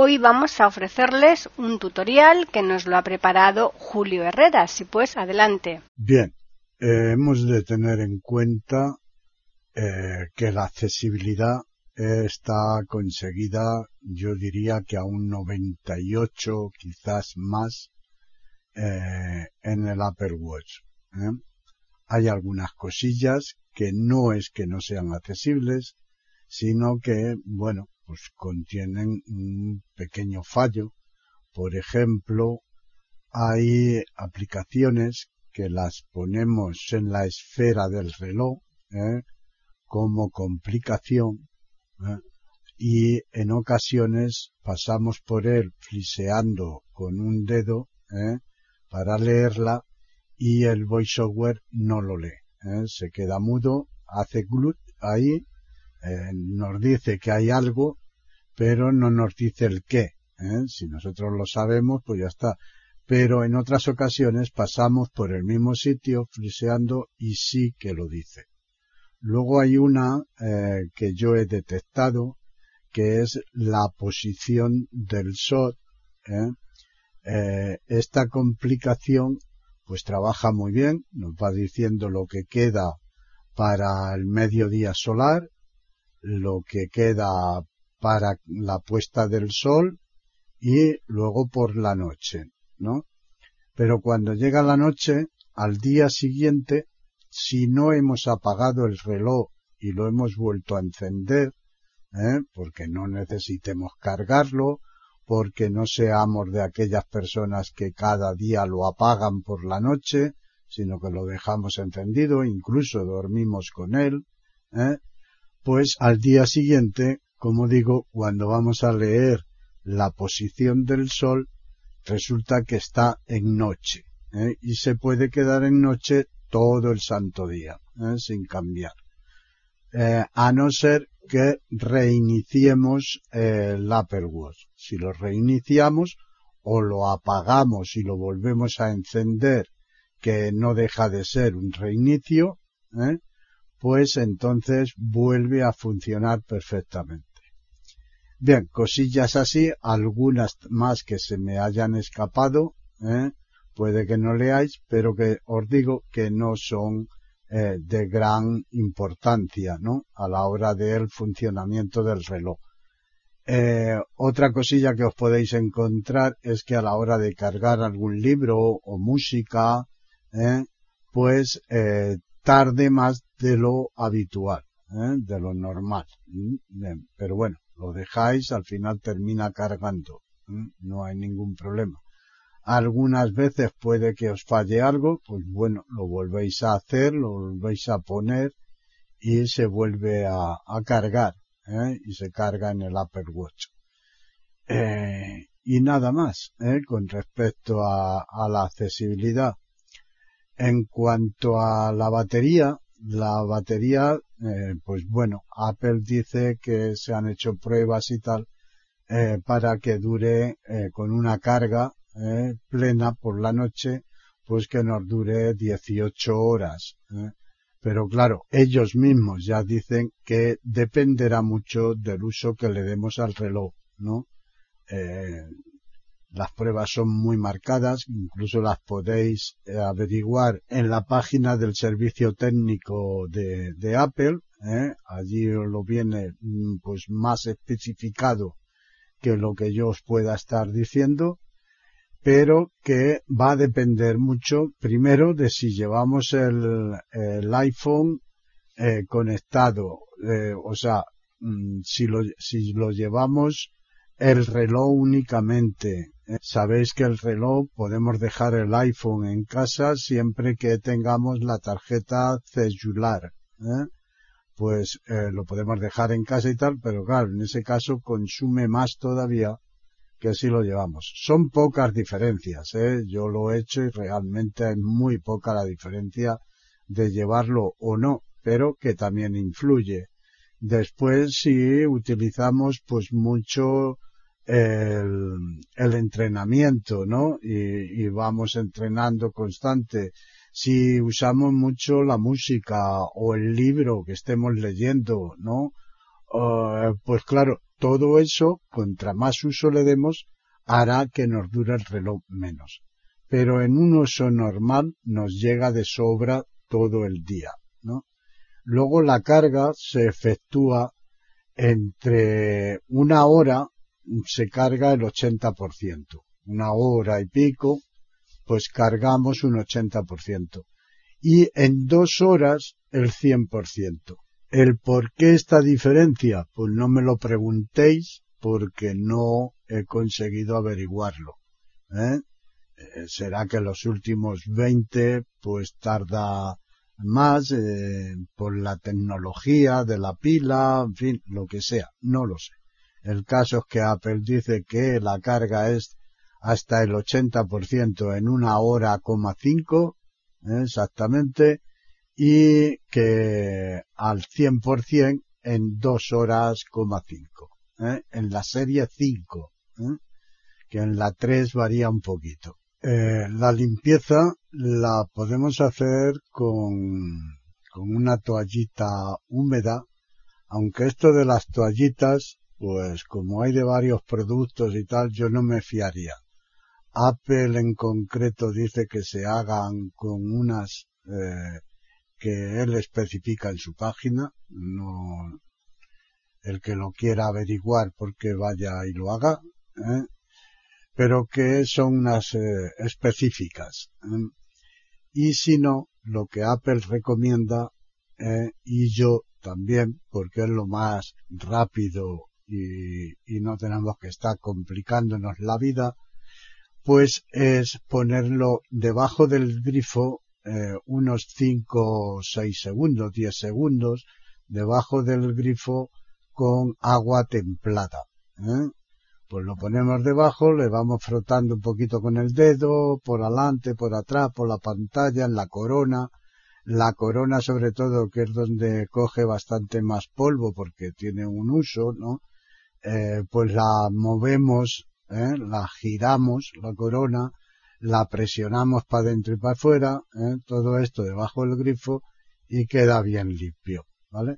Hoy vamos a ofrecerles un tutorial que nos lo ha preparado Julio Herrera. Si pues, adelante. Bien, eh, hemos de tener en cuenta eh, que la accesibilidad está conseguida, yo diría que a un 98, quizás más, eh, en el Apple Watch. ¿eh? Hay algunas cosillas que no es que no sean accesibles, sino que, bueno, pues contienen un pequeño fallo. Por ejemplo, hay aplicaciones que las ponemos en la esfera del reloj ¿eh? como complicación y en ocasiones pasamos por él fliseando con un dedo ¿eh? para leerla y el voiceover no lo lee. ¿eh? Se queda mudo, hace glut ahí, eh, nos dice que hay algo, pero no nos dice el qué. ¿eh? Si nosotros lo sabemos, pues ya está. Pero en otras ocasiones pasamos por el mismo sitio friseando y sí que lo dice. Luego hay una que yo he detectado que es la posición del. ¿eh? Eh, esta complicación pues trabaja muy bien, nos va diciendo lo que queda para el mediodía solar, lo que queda para la puesta del sol y luego por la noche, ¿no? Pero cuando llega la noche, al día siguiente, si no hemos apagado el reloj y lo hemos vuelto a encender, ¿eh? porque no necesitemos cargarlo, porque no seamos de aquellas personas que cada día lo apagan por la noche, sino que lo dejamos encendido, incluso dormimos con él, ¿eh? Pues al día siguiente, como digo, cuando vamos a leer la posición del sol, resulta que está en noche, ¿eh? y se puede quedar en noche todo el santo día, ¿eh? sin cambiar. Eh, a no ser que reiniciemos el Apple Watch. Si lo reiniciamos o lo apagamos y lo volvemos a encender, que no deja de ser un reinicio, ¿eh? Pues entonces vuelve a funcionar perfectamente. Bien, cosillas así, algunas más que se me hayan escapado, ¿eh? puede que no leáis, pero que os digo que no son eh, de gran importancia, ¿no? A la hora del funcionamiento del reloj. Eh, otra cosilla que os podéis encontrar es que a la hora de cargar algún libro o música, ¿eh? pues tarde más de lo habitual, de lo normal. pero bueno, lo dejáis, al final termina cargando, no hay ningún problema. Algunas veces puede que os falle algo, pues bueno, lo volvéis a hacer, lo volvéis a poner y se vuelve a, cargar, ¿eh? y se carga en el Apple Watch. Eh, y nada más, ¿eh? con respecto a, la accesibilidad. En cuanto a la batería, la batería, eh, pues bueno, Apple dice que se han hecho pruebas y tal, eh, para que dure eh, con una carga ¿eh? plena por la noche, pues que nos dure 18 horas. ¿eh? Pero claro, ellos mismos ya dicen que dependerá mucho del uso que le demos al reloj, ¿no? Eh, las pruebas son muy marcadas, incluso las podéis averiguar en la página del servicio técnico de, Apple. Allí lo viene mm, pues más especificado que lo que yo os pueda estar diciendo pero que va a depender mucho, primero, de si llevamos el, el iPhone eh, conectado, eh, o sea, mm, si, lo, si lo llevamos el reloj únicamente. Eh, sabéis que el reloj podemos dejar el iPhone en casa siempre que tengamos la tarjeta celular. Pues lo podemos dejar en casa y tal, pero claro, en ese caso consume más todavía que sí lo llevamos. Son pocas diferencias, ¿eh? Yo lo he hecho y realmente es muy poca la diferencia de llevarlo o no, pero que también influye. Después, si utilizamos pues mucho el, entrenamiento, ¿no? Y, vamos entrenando constante. Si usamos mucho la música o el libro que estemos leyendo, ¿no? Uh, pues claro, todo eso, contra más uso le demos, hará que nos dure el reloj menos. Pero en un uso normal nos llega de sobra todo el día, ¿no? Luego la carga se efectúa entre una hora se carga el 80%. Una hora y pico, pues cargamos un 80%. Y en dos horas el 100%. ¿El por qué esta diferencia? Pues no me lo preguntéis porque no he conseguido averiguarlo. ¿eh? Eh, será que los últimos 20 pues tarda más eh, por la tecnología de la pila, en fin, lo que sea, no lo sé. El caso es que Apple dice que la carga es hasta el 80% en una hora, coma cinco, exactamente, y que al 100% en dos horas, coma cinco, ¿eh? en la serie 5, ¿eh? que en la 3 varía un poquito. Eh, la limpieza la podemos hacer con, con una toallita húmeda, aunque esto de las toallitas, pues como hay de varios productos y tal, yo no me fiaría. Apple en concreto dice que se hagan con unas eh, que él especifica en su página, no el que lo quiera averiguar porque vaya y lo haga, ¿eh? pero que son unas eh, específicas. ¿eh? Y si no, lo que Apple recomienda, ¿eh? y yo también, porque es lo más rápido y, y no tenemos que estar complicándonos la vida, pues es ponerlo debajo del grifo eh, unos 5 o 6 segundos, 10 segundos, debajo del grifo con agua templada. ¿eh? Pues lo ponemos debajo, le vamos frotando un poquito con el dedo, por adelante, por atrás, por la pantalla, en la corona. La corona sobre todo, que es donde coge bastante más polvo porque tiene un uso, ¿no? Eh, pues la movemos, ¿eh? la giramos, la corona, la presionamos para adentro y para afuera, ¿eh? todo esto debajo del grifo y queda bien limpio, ¿vale?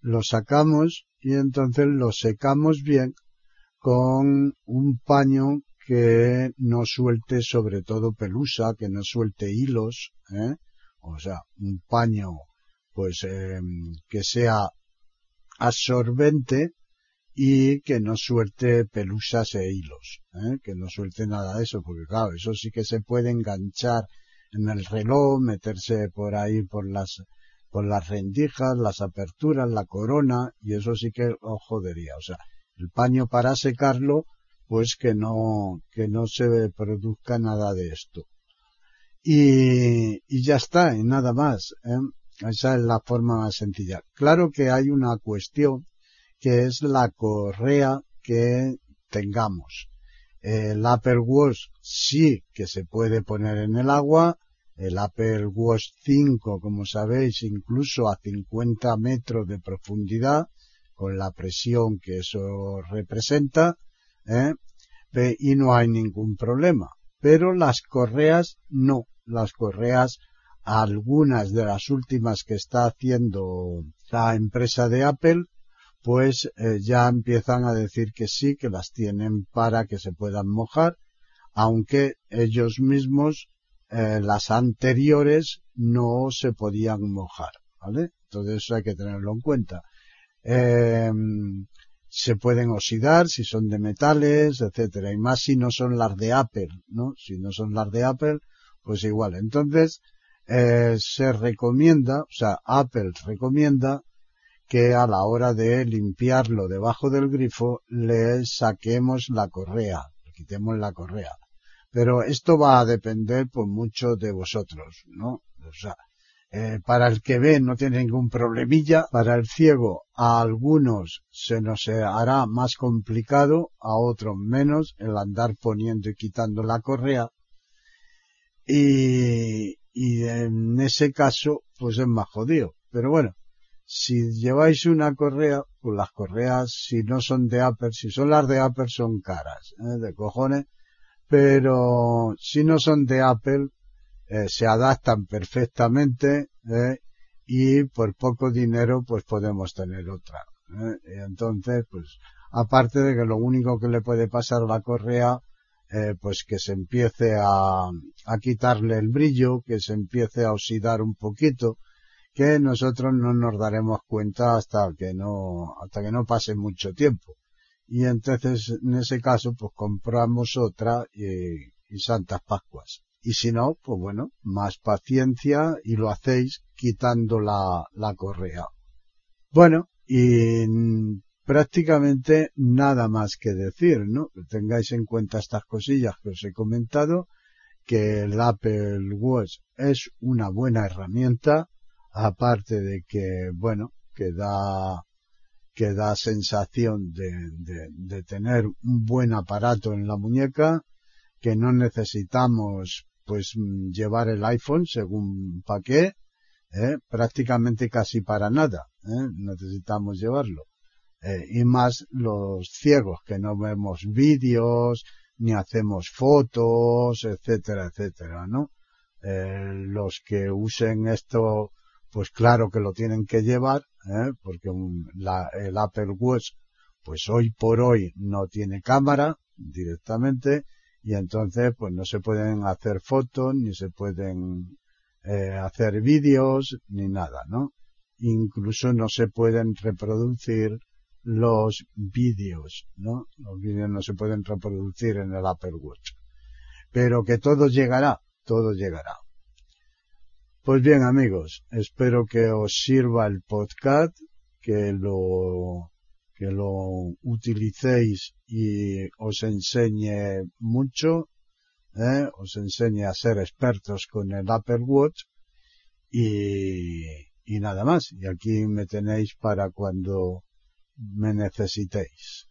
Lo sacamos y entonces lo secamos bien con un paño que no suelte sobre todo pelusa, que no suelte hilos, ¿eh? o sea, un paño pues que sea absorbente y que no suelte pelusas e hilos, ¿eh? que no suelte nada de eso, porque claro, eso sí que se puede enganchar en el reloj, meterse por ahí por las por las rendijas, las aperturas, la corona, y eso sí que lo jodería. O sea, el paño para secarlo, pues que no, que no se produzca nada de esto. Y, y ya está, y nada más. ¿eh? Esa es la forma más sencilla. Claro que hay una cuestión que es la correa que tengamos. El Apple Watch sí que se puede poner en el agua, el Apple Watch 5, como sabéis, incluso a 50 metros de profundidad, con la presión que eso representa, ¿eh? y no hay ningún problema. Pero las correas no, las correas, algunas de las últimas que está haciendo la empresa de Apple, pues eh, ya empiezan a decir que sí, que las tienen para que se puedan mojar, aunque ellos mismos, eh, las anteriores, no se podían mojar, ¿vale? Entonces eso hay que tenerlo en cuenta. Eh, se pueden oxidar si son de metales, etcétera, y más si no son las de Apple, ¿no? Si no son las de Apple, pues igual. Entonces, eh, se recomienda, o sea, Apple recomienda que a la hora de limpiarlo debajo del grifo le saquemos la correa, le quitemos la correa. Pero esto va a depender por mucho de vosotros, ¿no? O sea, eh, para el que ve no tiene ningún problemilla, para el ciego a algunos se nos hará más complicado, a otros menos, el andar poniendo y quitando la correa, y, y en ese caso pues es más jodido. Pero bueno, si lleváis una correa, pues las correas si no son de Apple, si son las de Apple son caras, ¿eh? de cojones, pero si no son de Apple eh, se adaptan perfectamente ¿eh? y por poco dinero pues podemos tener otra. ¿eh? Y entonces pues aparte de que lo único que le puede pasar a la correa eh, pues que se empiece a, a quitarle el brillo, que se empiece a oxidar un poquito, que nosotros no nos daremos cuenta hasta que no, hasta que no pase mucho tiempo. Y entonces, en ese caso, pues compramos otra y, y Santas Pascuas. Y si no, pues bueno, más paciencia y lo hacéis quitando la, la correa. Bueno, y prácticamente nada más que decir, ¿no? Tengáis en cuenta estas cosillas que os he comentado, que el Apple Watch es una buena herramienta, aparte de que, bueno, que da, que da sensación de, de, de tener un buen aparato en la muñeca, que no necesitamos pues llevar el iPhone según para qué, ¿eh? prácticamente casi para nada, ¿eh? necesitamos llevarlo eh, y más los ciegos que no vemos vídeos ni hacemos fotos, etcétera, etcétera, ¿no? Eh, los que usen esto, pues claro que lo tienen que llevar, ¿eh? porque la, el Apple Watch, pues hoy por hoy no tiene cámara directamente y entonces pues no se pueden hacer fotos ni se pueden eh, hacer vídeos ni nada, ¿no? Incluso no se pueden reproducir los vídeos, ¿no? Los vídeos no se pueden reproducir en el Apple Watch. Pero que todo llegará, todo llegará. Pues bien amigos, espero que os sirva el podcast, que lo, que lo utilicéis y os enseñe mucho, ¿eh? os enseñe a ser expertos con el Apple Watch y, y nada más. Y aquí me tenéis para cuando me necesitéis.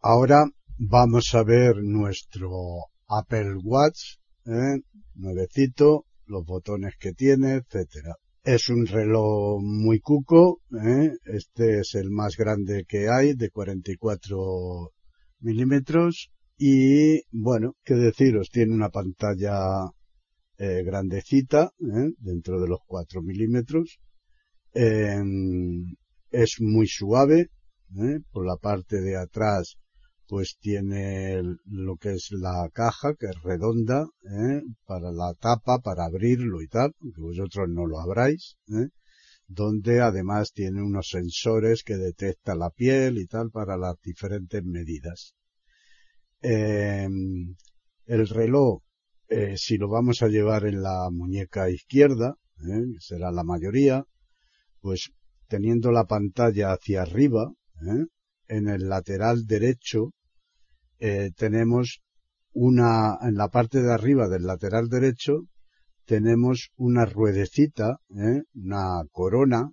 Ahora vamos a ver nuestro Apple Watch, ¿eh? nuevecito, los botones que tiene, etcétera. Es un reloj muy cuco, ¿eh? este es el más grande que hay, de 44 milímetros, y bueno, qué deciros, tiene una pantalla eh, grandecita, ¿eh? dentro de los 4 milímetros, es muy suave, ¿eh? por la parte de atrás pues tiene lo que es la caja que es redonda ¿eh? para la tapa para abrirlo y tal aunque vosotros no lo abráis ¿eh? donde además tiene unos sensores que detecta la piel y tal para las diferentes medidas em, el reloj eh, si lo vamos a llevar en la muñeca izquierda ¿eh? será la mayoría pues teniendo la pantalla hacia arriba ¿eh? En el lateral derecho eh, tenemos una, en la parte de arriba del lateral derecho tenemos una ruedecita, ¿eh? una corona,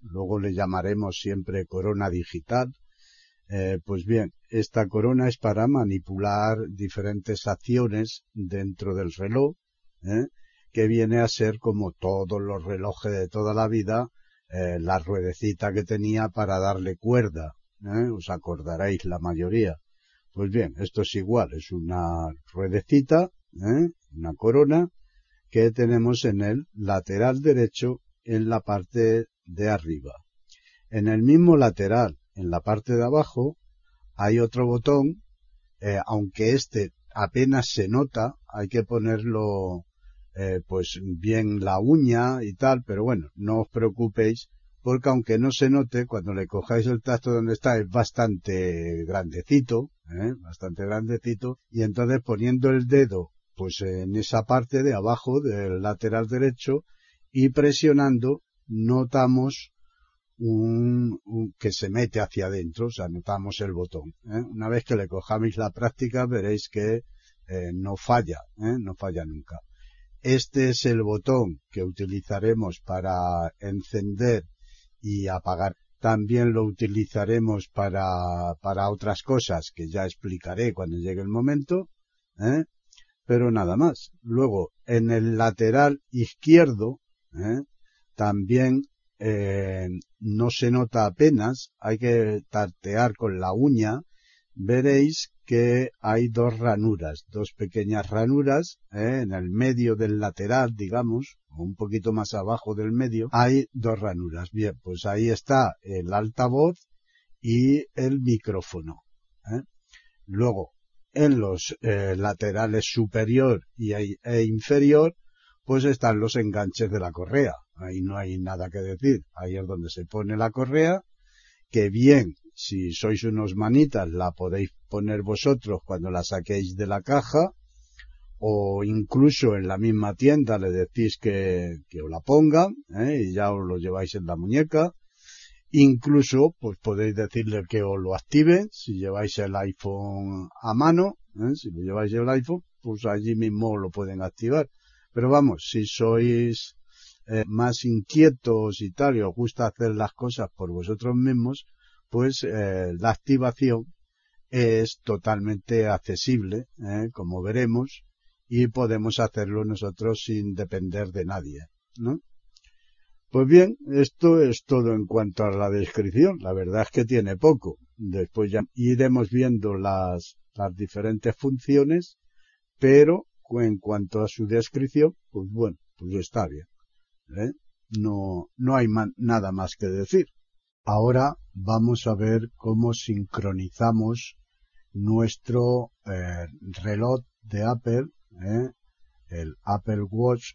luego le llamaremos siempre corona digital. pues bien, esta corona es para manipular diferentes acciones dentro del reloj, que viene a ser como todos los relojes de toda la vida, eh, la ruedecita que tenía para darle cuerda. ¿eh? Os acordaréis la mayoría. Pues bien, esto es igual, es una ruedecita, ¿eh? una corona, que tenemos en el lateral derecho en la parte de arriba. En el mismo lateral, en la parte de abajo, hay otro botón, eh, aunque este apenas se nota, hay que ponerlo eh, pues bien la uña y tal, pero bueno, no os preocupéis porque aunque no se note, cuando le cojáis el tacto donde está es bastante grandecito, ¿eh? bastante grandecito, y entonces poniendo el dedo pues en esa parte de abajo del lateral derecho y presionando notamos un, que se mete hacia adentro, o sea, notamos el botón. ¿eh? Una vez que le cojáis la práctica veréis que eh, no falla, no falla nunca. este es el botón que utilizaremos para encender y apagar. También lo utilizaremos para, para otras cosas que ya explicaré cuando llegue el momento. ¿eh? Pero nada más. Luego, en el lateral izquierdo, ¿eh? también eh, no se nota apenas, hay que tartear con la uña, veréis que hay dos ranuras, dos pequeñas ranuras, ¿eh? en el medio del lateral, digamos, un poquito más abajo del medio, hay dos ranuras. Bien, pues ahí está el altavoz y el micrófono. ¿eh? Luego, en los eh, laterales superior y, e inferior, pues están los enganches de la correa. Ahí no hay nada que decir. Ahí es donde se pone la correa, que bien, si sois unos manitas, la podéis poner vosotros cuando la saquéis de la caja, o incluso en la misma tienda le decís que, que os la pongan, ¿eh? y ya os lo lleváis en la muñeca. Incluso, pues podéis decirle que os lo activen si lleváis el iPhone a mano, ¿eh? si lo lleváis el iPhone, pues allí mismo lo pueden activar. Pero vamos, si sois eh, más inquietos y tal, y os gusta hacer las cosas por vosotros mismos, pues eh, la activación es totalmente accesible, ¿eh? como veremos, y podemos hacerlo nosotros sin depender de nadie, ¿no? Pues bien, esto es todo en cuanto a la descripción. La verdad es que tiene poco. Después ya iremos viendo las, las diferentes funciones, pero en cuanto a su descripción, pues bueno, pues está bien. ¿eh? No, no hay nada más que decir. Ahora vamos a ver cómo sincronizamos nuestro eh, reloj de Apple, ¿eh? el Apple Watch,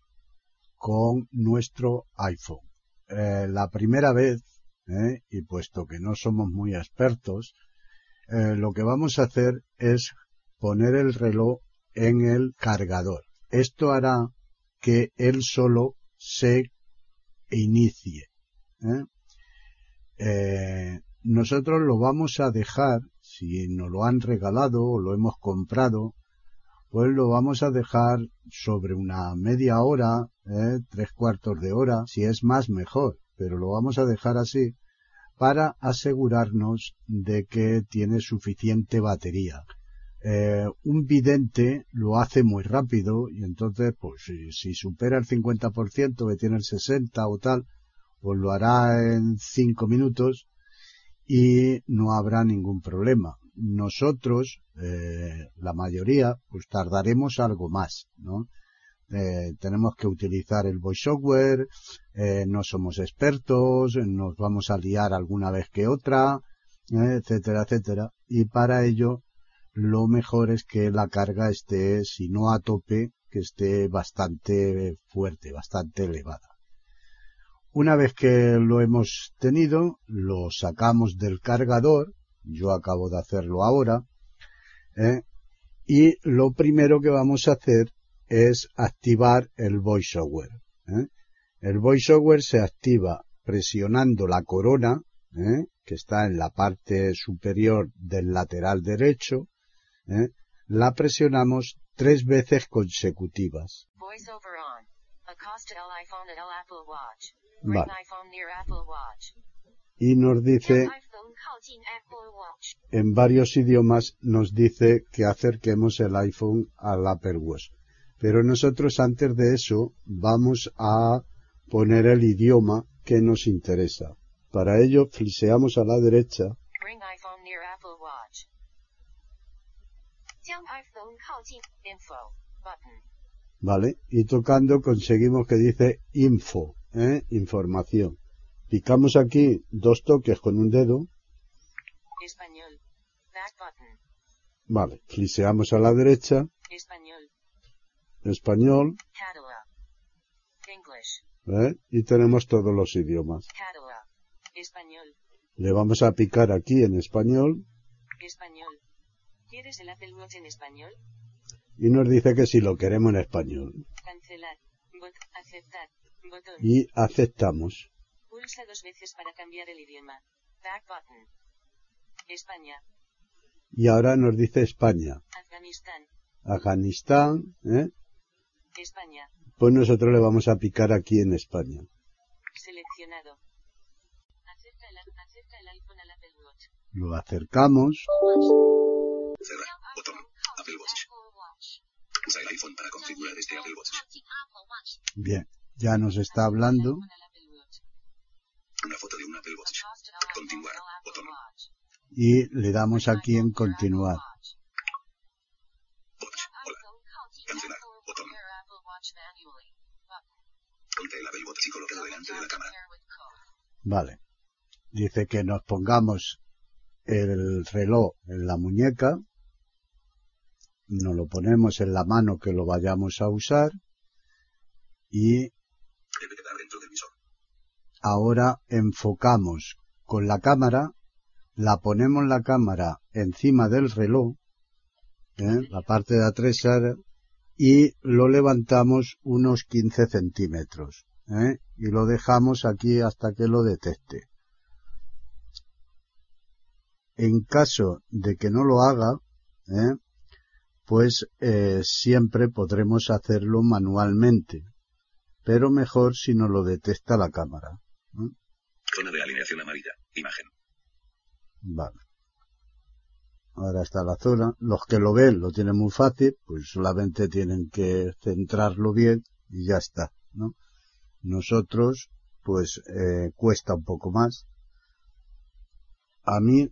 con nuestro iPhone. Eh, la primera vez, ¿eh? y puesto que no somos muy expertos, eh, lo que vamos a hacer es poner el reloj en el cargador. Esto hará que él solo se inicie. nosotros lo vamos a dejar, si nos lo han regalado o lo hemos comprado, pues lo vamos a dejar sobre una media hora, ¿eh? tres cuartos de hora, si es más mejor, pero lo vamos a dejar así para asegurarnos de que tiene suficiente batería. Eh, un vidente lo hace muy rápido y entonces, pues si, si supera el 50%, que tiene el 60 o tal, pues lo hará en cinco minutos y no habrá ningún problema nosotros, eh, la mayoría, pues tardaremos algo más, ¿no? Eh, tenemos que utilizar el voiceover, eh, no somos expertos, nos vamos a liar alguna vez que otra, etcétera, etcétera. Y para ello, lo mejor es que la carga esté, si no a tope, que esté bastante fuerte, bastante elevada. Una vez que lo hemos tenido, lo sacamos del cargador, yo acabo de hacerlo ahora. ¿eh? Y lo primero que vamos a hacer es activar el voiceover. ¿eh? El voiceover se activa presionando la corona, ¿eh? que está en la parte superior del lateral derecho. ¿eh? La presionamos tres veces consecutivas. Y nos dice en varios idiomas nos dice que acerquemos el iPhone al Apple Watch. Pero nosotros antes de eso vamos a poner el idioma que nos interesa. Para ello fliseamos a la derecha. Vale, y tocando conseguimos que dice info, ¿eh? información. Picamos aquí dos toques con un dedo Español. Back button. Vale, cliseamos a la derecha. Español. Español. English. ¿Eh? Y tenemos todos los idiomas. Español. Le vamos a picar aquí en español. Español. ¿Quieres el Apple Watch en español? Y nos dice que si lo queremos en español. Cancelar. Bot aceptar. Botón. Y aceptamos. Pulsa dos veces para cambiar el idioma. Back button. España. Y ahora nos dice España. Afganistán. Afganistán, ¿eh? España. pues nosotros le vamos a picar aquí en España. Seleccionado. Acerca el, acerca el iPhone al Apple Watch. Lo acercamos. Cerrar. Botón. Apple Watch. Usa el iPhone para configurar este Apple Watch. Bien, ya nos está hablando. Una foto de un Apple Watch. Continuar. Botón. Y le damos aquí en continuar. Vale. Dice que nos pongamos el reloj en la muñeca. Nos lo ponemos en la mano que lo vayamos a usar. Y ahora enfocamos con la cámara. La ponemos la cámara encima del reloj. ¿eh? La parte de atrás ahora, y lo levantamos unos 15 centímetros ¿eh? y lo dejamos aquí hasta que lo detecte. En caso de que no lo haga, ¿eh? pues eh, siempre podremos hacerlo manualmente, pero mejor si no lo detecta la cámara. Zona de alineación amarilla. Imagen. Vale. Ahora está la zona. Los que lo ven lo tienen muy fácil, pues solamente tienen que centrarlo bien y ya está, ¿no? Nosotros, pues, eh, cuesta un poco más. A mí,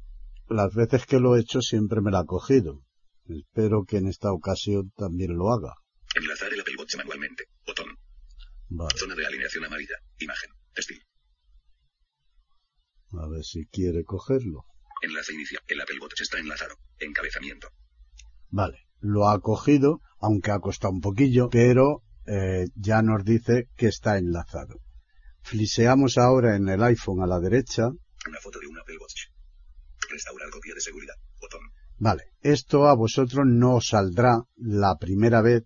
las veces que lo he hecho siempre me la ha cogido. Espero que en esta ocasión también lo haga. Enlazar el Apple Watch manualmente. Botón. Vale. Zona de alineación amarilla. Imagen. Textil. A ver si quiere cogerlo. Enlace inicial. El Apple Watch está enlazado. Encabezamiento. Vale. Lo ha cogido, aunque ha costado un poquillo, pero eh, ya nos dice que está enlazado. Fliseamos ahora en el iPhone a la derecha. Una foto de un Apple Watch. Restaurar copia de seguridad. Botón. Vale. Esto a vosotros no os saldrá la primera vez,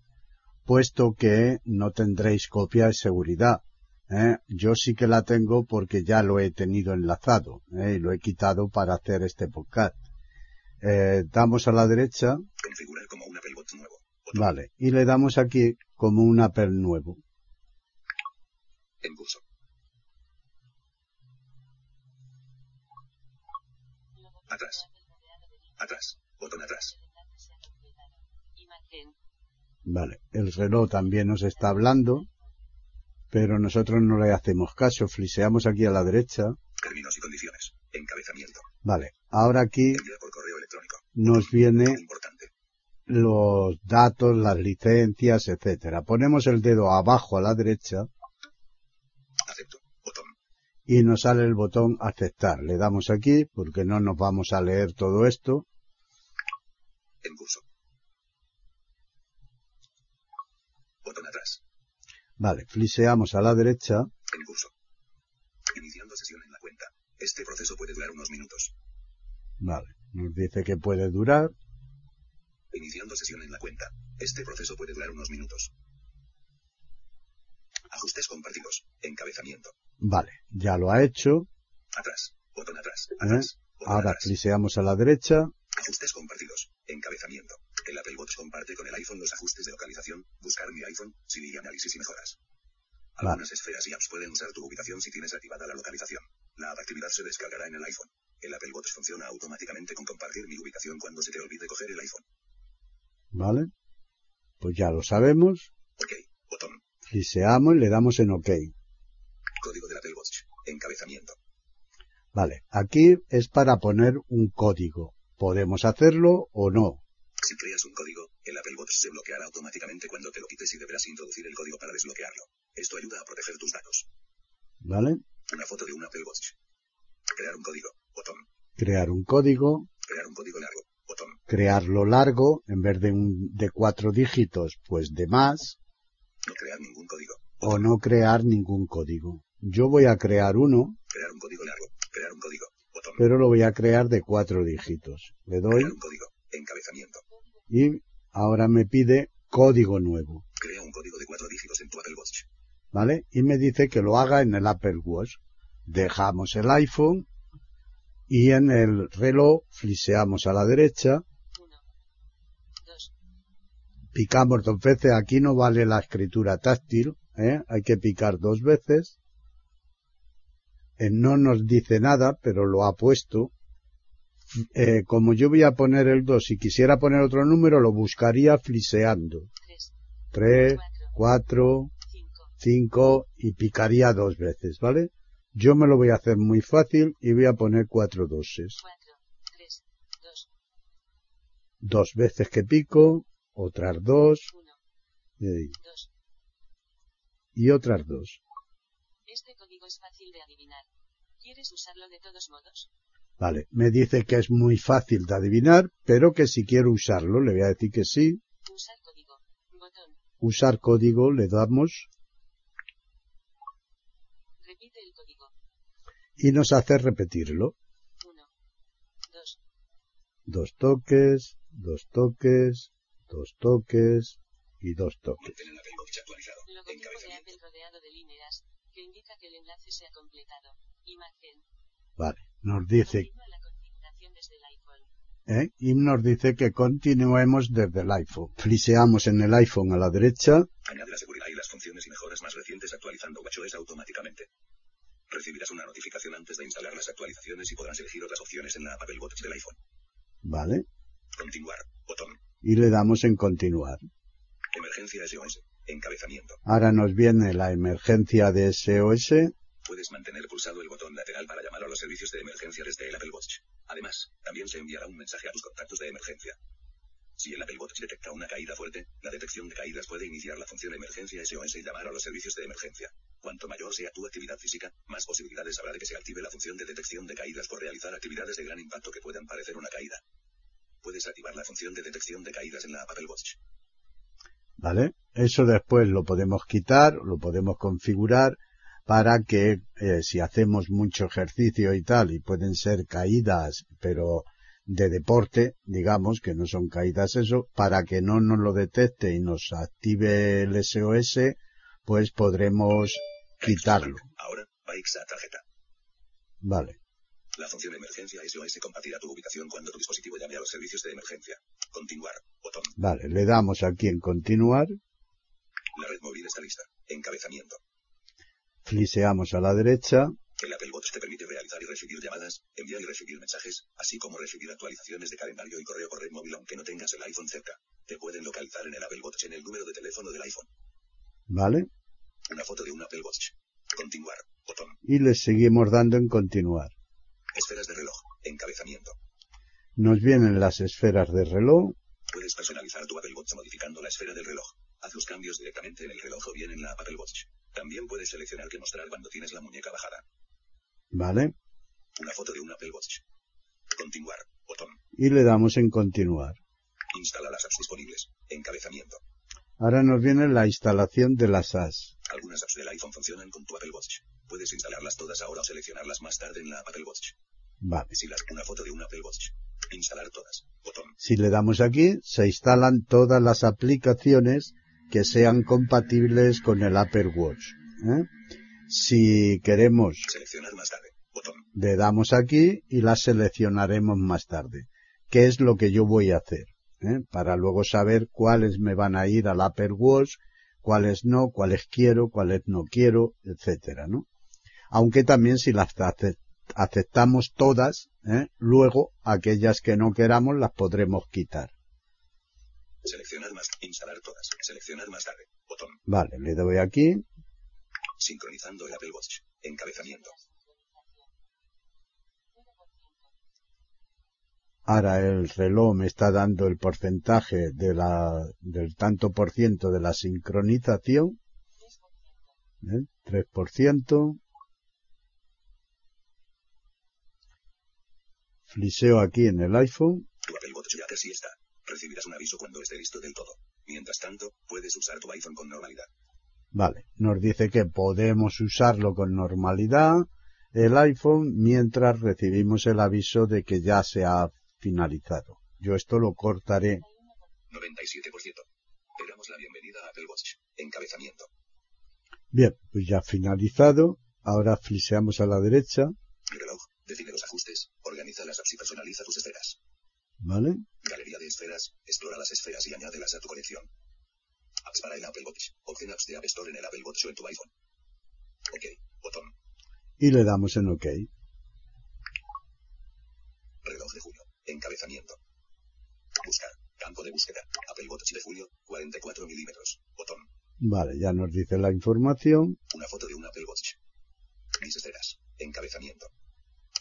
puesto que no tendréis copia de seguridad. ¿Eh? Yo sí que la tengo porque ya lo he tenido enlazado ¿eh? y lo he quitado para hacer este podcast. Eh, damos a la derecha, Configurar como un Apple Watch nuevo. Botón. vale, y le damos aquí como un Apple nuevo. En curso. Atrás. Atrás. Botón atrás. Vale, el reloj también nos está hablando, pero nosotros no le hacemos caso, fliseamos aquí a la derecha. Términos y condiciones. Encabezamiento. Vale, ahora aquí Enviar por correo electrónico. nos viene Importante. los datos, las licencias, etcétera. Ponemos el dedo abajo a la derecha Acepto. Botón. y nos sale el botón aceptar. Le damos aquí porque no nos vamos a leer todo esto. En curso. Botón atrás. Vale, fliseamos a la derecha. En curso. Iniciando sesión en la cuenta. Este proceso puede durar unos minutos. Vale, nos dice que puede durar. Iniciando sesión en la cuenta. Este proceso puede durar unos minutos. Ajustes compartidos. Encabezamiento. Vale, ya lo ha hecho. Atrás. Botón atrás. ¿eh? Atrás. Botón Ahora fliseamos a la derecha. Ajustes compartidos. Encabezamiento. El Apple Watch comparte con el iPhone los ajustes de localización, buscar mi iPhone, Siri y análisis y mejoras. Algunas esferas y apps pueden usar tu ubicación si tienes activada la localización. La adaptividad se descargará en el iPhone. El Apple Watch funciona automáticamente con compartir mi ubicación cuando se te olvide coger el iPhone. Vale, pues ya lo sabemos. Ok. Botón. Fliseamos y le damos en OK. Código del Apple Watch. Encabezamiento. Vale, aquí es para poner un código. Podemos hacerlo o no. Si creas un código, el Apple Watch se bloqueará automáticamente cuando te lo quites y deberás introducir el código para desbloquearlo. Esto ayuda a proteger tus datos. ¿Vale? Una foto de un Apple Watch. Crear un código. Botón. Crear un código, Crear un código largo. Botón. crearlo largo, en vez de un, de cuatro dígitos, pues de más, No crear ningún código. o no crear ningún código. Yo voy a crear uno, Crear un código largo. Crear un código. Botón. pero lo voy a crear de cuatro dígitos. Le doy Crear un código. Encabezamiento. Y ahora me pide código nuevo, Crea un código de cuatro dígitos en tu Apple Watch. ¿vale? Y me dice que lo haga en el Apple Watch. Dejamos el iPhone y en el reloj fliseamos a la derecha, Uno. Dos. Picamos dos veces, aquí no vale la escritura táctil, ¿eh? hay que picar dos veces. Eh, no nos dice nada, pero lo ha puesto. Eh, como yo voy a poner el 2, si quisiera poner otro número, lo buscaría fliseando. 3, 4, 5 y picaría dos veces, ¿vale? Yo me lo voy a hacer muy fácil y voy a poner cuatro doses. Dos veces que pico, otras dos, y, y otras dos. Este código es fácil de adivinar. ¿Quieres usarlo de todos modos? Vale, me dice que es muy fácil de adivinar, pero que si quiero usarlo, le voy a decir que sí. Usar código. Botón. Usar código, le damos Repite el código. y nos hace repetirlo. 1, 2, Dos toques, dos toques, dos toques y dos toques. Vale, nos dice. ¿eh? y nos dice que continuemos desde el iPhone. Fliseamos en el iPhone a la derecha, Añade la seguridad y las funciones y mejoras más recientes actualizando WatchOS automáticamente. Recibirás una notificación antes de instalar las actualizaciones y podrás elegir otras opciones en la app Apple Watch del iPhone. ¿vale? Continuar. Botón. Y le damos en continuar. Emergencia SOS. Encabezamiento. Ahora nos viene la emergencia de SOS, Puedes mantener pulsado el botón lateral para llamar a los servicios de emergencia desde el Apple Watch. Además, también se enviará un mensaje a tus contactos de emergencia. Si el Apple Watch detecta una caída fuerte, la detección de caídas puede iniciar la función emergencia SOS y llamar a los servicios de emergencia. Cuanto mayor sea tu actividad física, más posibilidades habrá de que se active la función de detección de caídas por realizar actividades de gran impacto que puedan parecer una caída. Puedes activar la función de detección de caídas en la app Apple Watch. ¿vale? Eso después lo podemos quitar, lo podemos configurar para que eh, si hacemos mucho ejercicio y tal, y pueden ser caídas, pero de deporte, digamos, que no son caídas eso, para que no nos lo detecte y nos active el SOS, pues podremos quitarlo. Ahora, bikes a tarjeta. Vale. La función emergencia SOS compartirá tu ubicación cuando tu dispositivo llame a los servicios de emergencia. Continuar. Botón. Vale, le damos aquí en continuar, La red móvil está lista. Encabezamiento. Fliseamos a la derecha, El Apple Watch te permite realizar y recibir llamadas, enviar y recibir mensajes, así como recibir actualizaciones de calendario y correo por red móvil aunque no tengas el iPhone cerca. Te pueden localizar en el Apple Watch en el número de teléfono del iPhone. ¿vale? Una foto de un Apple Watch. Continuar. Botón. Y le seguimos dando en continuar. Esferas de reloj. Encabezamiento. Nos vienen las esferas de reloj, Puedes personalizar tu Apple Watch modificando la esfera del reloj. Haz los cambios directamente en el reloj o bien en la app Apple Watch. También puedes seleccionar que mostrar cuando tienes la muñeca bajada. ¿vale? Una foto de un Apple Watch. Continuar. Botón. Y le damos en continuar. Instala las apps disponibles. Encabezamiento. Ahora nos viene la instalación de las AS. Algunas apps del iPhone funcionan con tu Apple Watch. Puedes instalarlas todas ahora o seleccionarlas más tarde en la app Apple Watch. Vale. Visitar una foto de un Apple Watch. Instalar todas. Botón. Si le damos aquí, se instalan todas las aplicaciones que sean compatibles con el Apple Watch. ¿eh? Si queremos, Seleccionar más tarde. Botón. le damos aquí y las seleccionaremos más tarde. ¿Qué es lo que yo voy a hacer? ¿eh? Para luego saber cuáles me van a ir al Apple Watch, cuáles no, cuáles quiero, cuáles no quiero, etcétera, ¿no? Aunque también si las ace- aceptamos todas, ¿eh? luego aquellas que no queramos las podremos quitar. Seleccionar más. Instalar todas. Seleccionar más tarde. Botón. Vale, le doy aquí, Sincronizando el Apple Watch. Encabezamiento. ahora el reloj me está dando el porcentaje de la, del tanto por ciento de la sincronización, ¿eh? 3%, fliseo aquí en el iPhone, Tu Apple Watch ya casi está. Recibirás un aviso cuando esté listo del todo. Mientras tanto, puedes usar tu iPhone con normalidad. Vale, nos dice que podemos usarlo con normalidad el iPhone mientras recibimos el aviso de que ya se ha finalizado. Yo esto lo cortaré. 97%. Te damos la bienvenida a Apple Watch. Encabezamiento. Bien, pues ya finalizado. Ahora fliseamos a la derecha. Reloj. Define los ajustes. Organiza las apps y personaliza tus esferas. ¿Vale? Galería de esferas. Explora las esferas y añádelas a tu colección. Apps para el Apple Watch. Opción Apps de App Store en el Apple Watch o en tu iPhone. Ok. Botón. Y le damos en OK. Reloj de julio. Encabezamiento. Buscar. Campo de búsqueda. Apple Watch de julio. 44 milímetros. Botón. Vale, ya nos dice la información. Una foto de un Apple Watch. Mis esferas. Encabezamiento.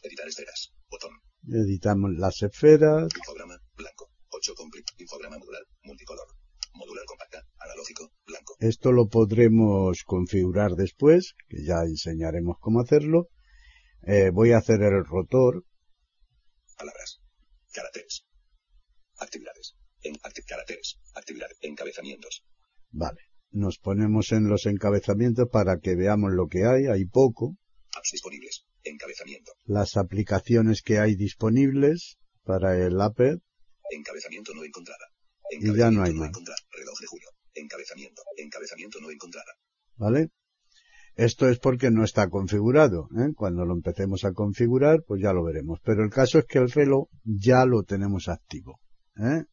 Editar esferas. Botón. Editamos las esferas. Infograma. Blanco. 8 complete. Infograma modular. Multicolor. Modular compacta. Analógico. Blanco. Esto lo podremos configurar después, que ya enseñaremos cómo hacerlo. Eh, voy a hacer el rotor. Palabras. Caracteres. Actividades. En acti- caracteres. Actividades. Encabezamientos. Vale. Nos ponemos en los encabezamientos para que veamos lo que hay. Hay poco. Apps disponibles. Encabezamiento. Las aplicaciones que hay disponibles para el Apple. Encabezamiento no encontrada. Y ya no hay más. encontrada. Reloj de julio. Encabezamiento. Encabezamiento no encontrada. ¿Vale? Esto es porque no está configurado. ¿eh? Cuando lo empecemos a configurar, pues ya lo veremos. Pero el caso es que el reloj ya lo tenemos activo. ¿eh?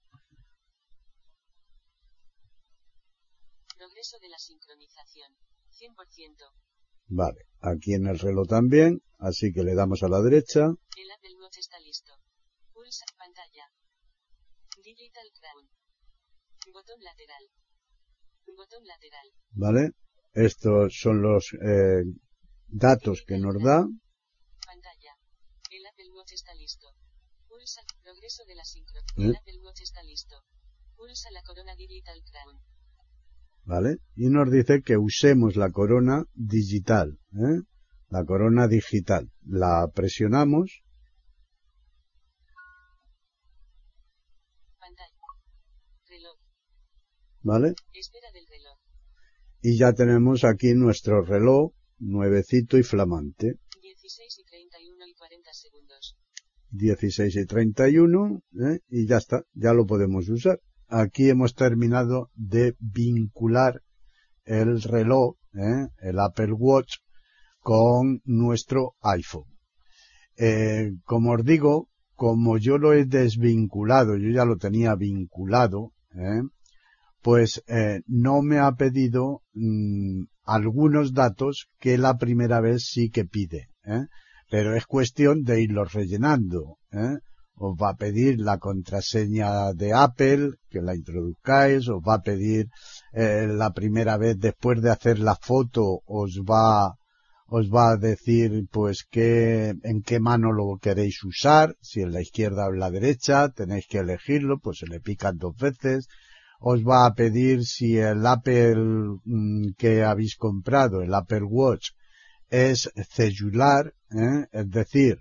Progreso de la sincronización. 100%. Vale. Aquí en el reloj también. Así que le damos a la derecha. El Apple Watch está listo. Pulsa pantalla. Digital Crown. Botón lateral. Botón lateral. ¿Vale? Estos son los eh, datos que nos da. Pantalla. El Apple Watch está listo. Pulsa progreso de la sincro. ¿Eh? El Apple Watch está listo. Pulsa la corona Digital Crown. ¿Vale? Y nos dice que usemos la corona digital. ¿eh? La corona digital. La presionamos. ¿Vale? Espera del reloj. Y ya tenemos aquí nuestro reloj nuevecito y flamante. 16 y 31 y 40 segundos. 16 y 31 ¿eh? y ya está, ya lo podemos usar. Aquí hemos terminado de vincular el reloj, ¿eh? el Apple Watch, con nuestro iPhone. Eh, como os digo, como yo lo he desvinculado, yo ya lo tenía vinculado, ¿eh? pues no me ha pedido mm, algunos datos que la primera vez sí que pide. Pero es cuestión de irlos rellenando. ¿eh? Os va a pedir la contraseña de Apple, que la introduzcáis, os va a pedir eh, la primera vez después de hacer la foto, os va os va a decir pues que en qué mano lo queréis usar, si en la izquierda o en la derecha, tenéis que elegirlo, pues se le pican dos veces, os va a pedir si el Apple mm, que habéis comprado, el Apple Watch, es celular, ¿eh? es decir,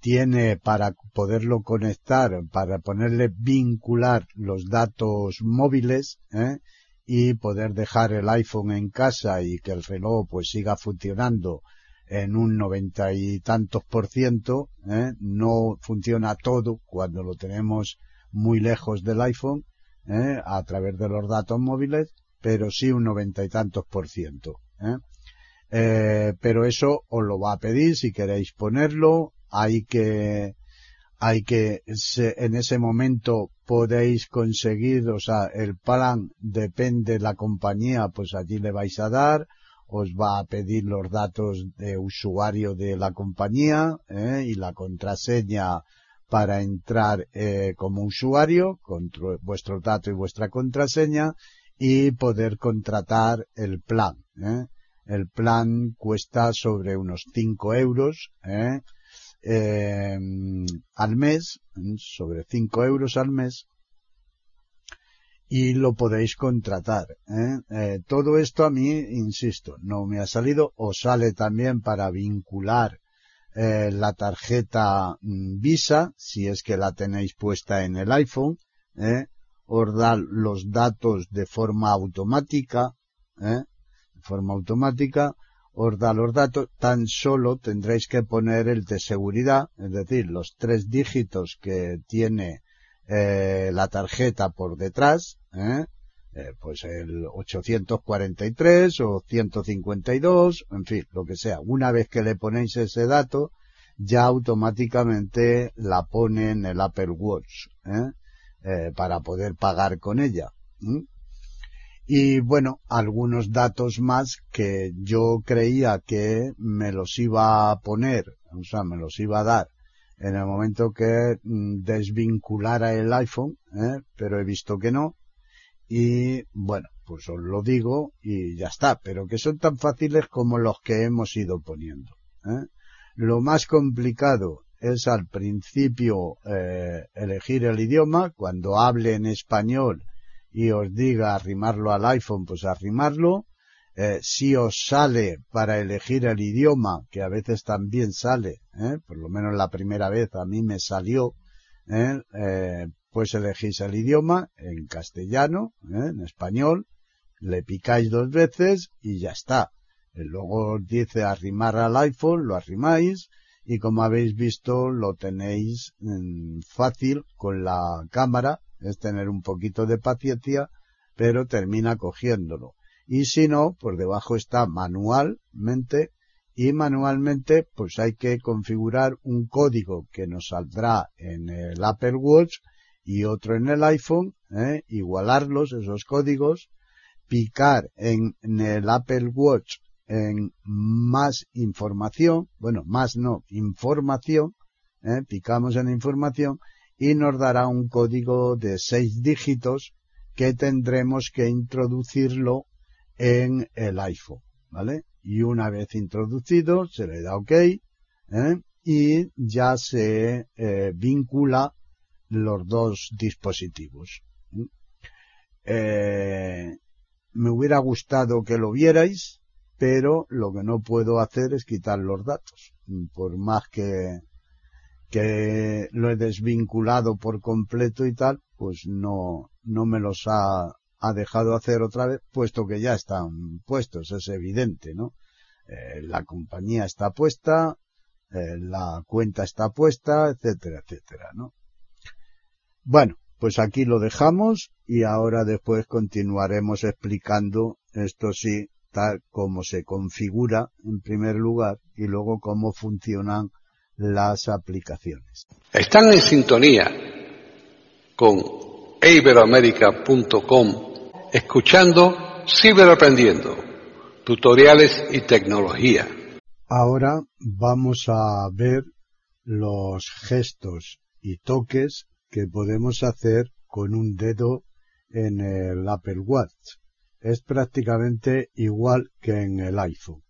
tiene para poderlo conectar, para ponerle vincular los datos móviles, ¿eh? y poder dejar el iPhone en casa y que el reloj pues siga funcionando en un noventa y tantos por ciento, ¿eh? no funciona todo cuando lo tenemos muy lejos del iPhone, ¿eh? a través de los datos móviles, pero sí un noventa y tantos por ciento. ¿eh? Eh, pero eso os lo va a pedir si queréis ponerlo, hay que, hay que, en ese momento podéis conseguir, o sea, el plan depende de la compañía, pues allí le vais a dar, os va a pedir los datos de usuario de la compañía ¿eh? y la contraseña para entrar eh, como usuario, con vuestros datos y vuestra contraseña y poder contratar el plan. ¿eh? El plan cuesta sobre unos 5 euros ¿eh? Eh, al mes, ¿eh? sobre 5 euros al mes, y lo podéis contratar. ¿eh? Eh, todo esto a mí, insisto, no me ha salido, os sale también para vincular la tarjeta mm, Visa, si es que la tenéis puesta en el iPhone, os da los datos de forma automática, de forma automática, os da los datos, tan solo tendréis que poner el de seguridad, es decir, los tres dígitos que tiene eh, la tarjeta por detrás, ¿eh? Eh, pues el 843 o 152, en fin, lo que sea. Una vez que le ponéis ese dato, ya automáticamente la pone en el Apple Watch, ¿eh? Eh, para poder pagar con ella. Y bueno, algunos datos más que yo creía que me los iba a poner, o sea, me los iba a dar en el momento que mm, desvinculara el iPhone, ¿eh? pero he visto que no. Y bueno, pues os lo digo y ya está, pero que son tan fáciles como los que hemos ido poniendo. ¿eh? Lo más complicado es al principio eh, elegir el idioma, cuando hable en español y os diga arrimarlo al iPhone, pues arrimarlo. Eh, si os sale para elegir el idioma, que a veces también sale, eh, por lo menos la primera vez a mí me salió, eh, eh pues elegís el idioma en castellano, eh, en español, le picáis dos veces y ya está. Luego os dice arrimar al iPhone, lo arrimáis y como habéis visto lo tenéis mm, fácil con la cámara es tener un poquito de paciencia, pero termina cogiéndolo. Y si no, por debajo está manualmente y manualmente pues hay que configurar un código que nos saldrá en el Apple Watch y otro en el iPhone, ¿eh? igualarlos esos códigos, picar en, el Apple Watch en más información, bueno, más no, información, ¿eh? picamos en información y nos dará un código de seis dígitos que tendremos que introducirlo en el iPhone, ¿vale? Y una vez introducido se le da OK ¿eh? y ya se eh, vincula los dos dispositivos. Eh, me hubiera gustado que lo vierais, pero lo que no puedo hacer es quitar los datos, por más que que lo he desvinculado por completo y tal, pues no, no me los ha, ha dejado hacer otra vez, puesto que ya están puestos, es evidente, ¿no? Eh, la compañía está puesta, eh, la cuenta está puesta, etcétera, etcétera, ¿no? Bueno, pues aquí lo dejamos y ahora después continuaremos explicando esto sí, tal como se configura en primer lugar y luego cómo funcionan las aplicaciones. Están en sintonía con iberoamerica.com escuchando Ciberaprendiendo, tutoriales y tecnología. Ahora vamos a ver los gestos y toques que podemos hacer con un dedo en el Apple Watch. Es prácticamente igual que en el iPhone.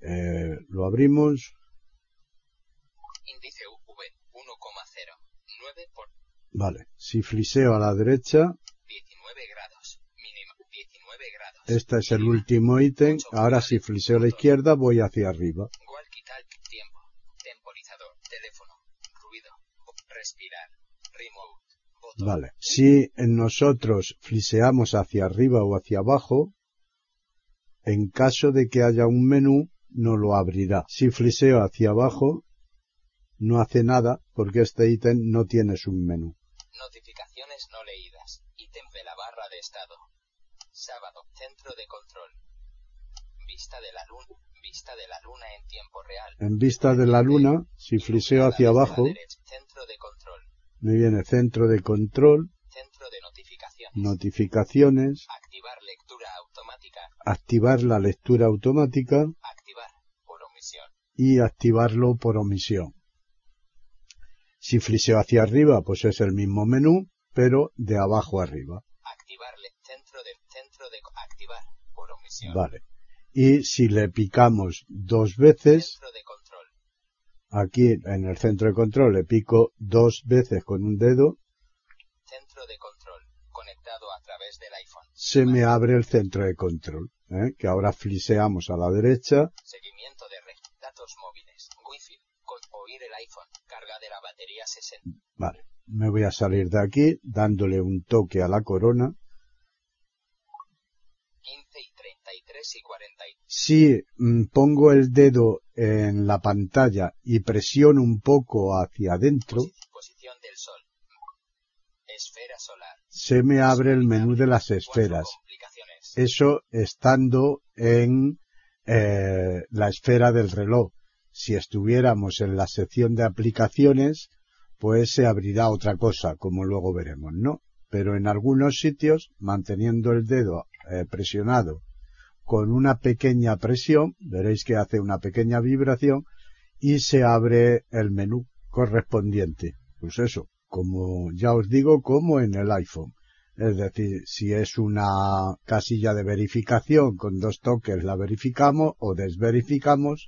Eh, lo abrimos, Índice UV 1,09 por Vale, si fliseo a la derecha, 19 grados. Mínima 19 grados. este es el último ítem. Ahora si fliseo a la izquierda voy hacia arriba. Tiempo. Temporizador. Teléfono. Ruido. Respirar. Remote. Botón. Vale, si nosotros fliseamos hacia arriba o hacia abajo, en caso de que haya un menú, no lo abrirá. Si fliseo hacia abajo, no hace nada porque este ítem no tiene submenú. Notificaciones no leídas. Ítem de la barra de estado. Sábado. Centro de control. Vista de la luna. Vista de la luna en tiempo real. En vista de la luna, si fliseo hacia abajo, Derecha. Centro de control. me viene centro de control, Centro de notificaciones. notificaciones, Activar lectura automática. activar la lectura automática Activar. Por omisión. y activarlo por omisión. Si fliseo hacia arriba, pues es el mismo menú, pero de abajo arriba. Activarle. Centro de. Centro de. Activar. Por omisión. Vale. Y si le picamos dos veces, Centro de control. aquí en el centro de control le pico dos veces con un dedo, Centro de control. Conectado a través del iPhone. se me abre el centro de control, ¿eh? que ahora fliseamos a la derecha, Seguimiento de red. Datos móviles. Wi-Fi. Con oír el iPhone. Carga de la batería 60. vale, me voy a salir de aquí dándole un toque a la corona, 15 y 33 y 40 y si mm, pongo el dedo en la pantalla y presiono un poco hacia adentro, posi- posición del sol. Esfera solar. se me abre el menú de las esferas. Eso estando en eh, la esfera del reloj. Si estuviéramos en la sección de aplicaciones, pues se abrirá otra cosa, como luego veremos, ¿no? Pero en algunos sitios, manteniendo el dedo eh, presionado con una pequeña presión, veréis que hace una pequeña vibración y se abre el menú correspondiente. Pues eso, como ya os digo, como en el iPhone. Es decir, si es una casilla de verificación con dos toques la verificamos o desverificamos.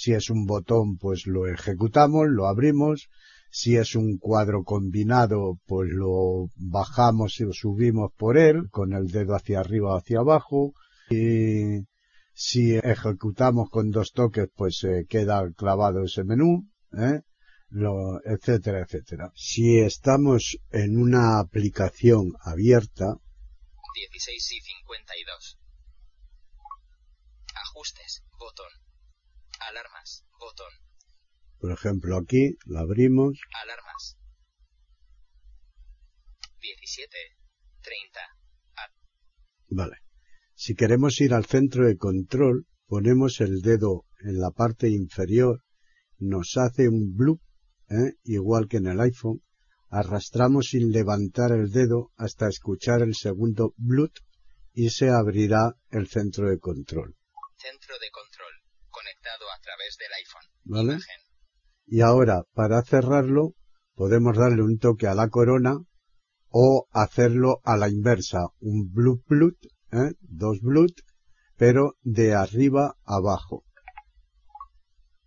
Si es un botón, pues lo ejecutamos, lo abrimos. Si es un cuadro combinado, pues lo bajamos y lo subimos por él, con el dedo hacia arriba o hacia abajo. Y si ejecutamos con dos toques, pues se queda clavado ese menú. ¿eh? lo, etcétera, etcétera. Si estamos en una aplicación abierta, 16 y 52. Ajustes, botón. Alarmas, botón. por ejemplo aquí, la abrimos, Alarmas. 17, 30. vale. Si queremos ir al centro de control, ponemos el dedo en la parte inferior, nos hace un bloop, ¿eh? igual que en el iPhone, arrastramos sin levantar el dedo hasta escuchar el segundo bloop y se abrirá el centro de control. Centro de control. Conectado través del iPhone. ¿Vale? Imagen. Y ahora, para cerrarlo, podemos darle un toque a la corona o hacerlo a la inversa, un bloop bloop, ¿eh? dos bloop, pero de arriba abajo.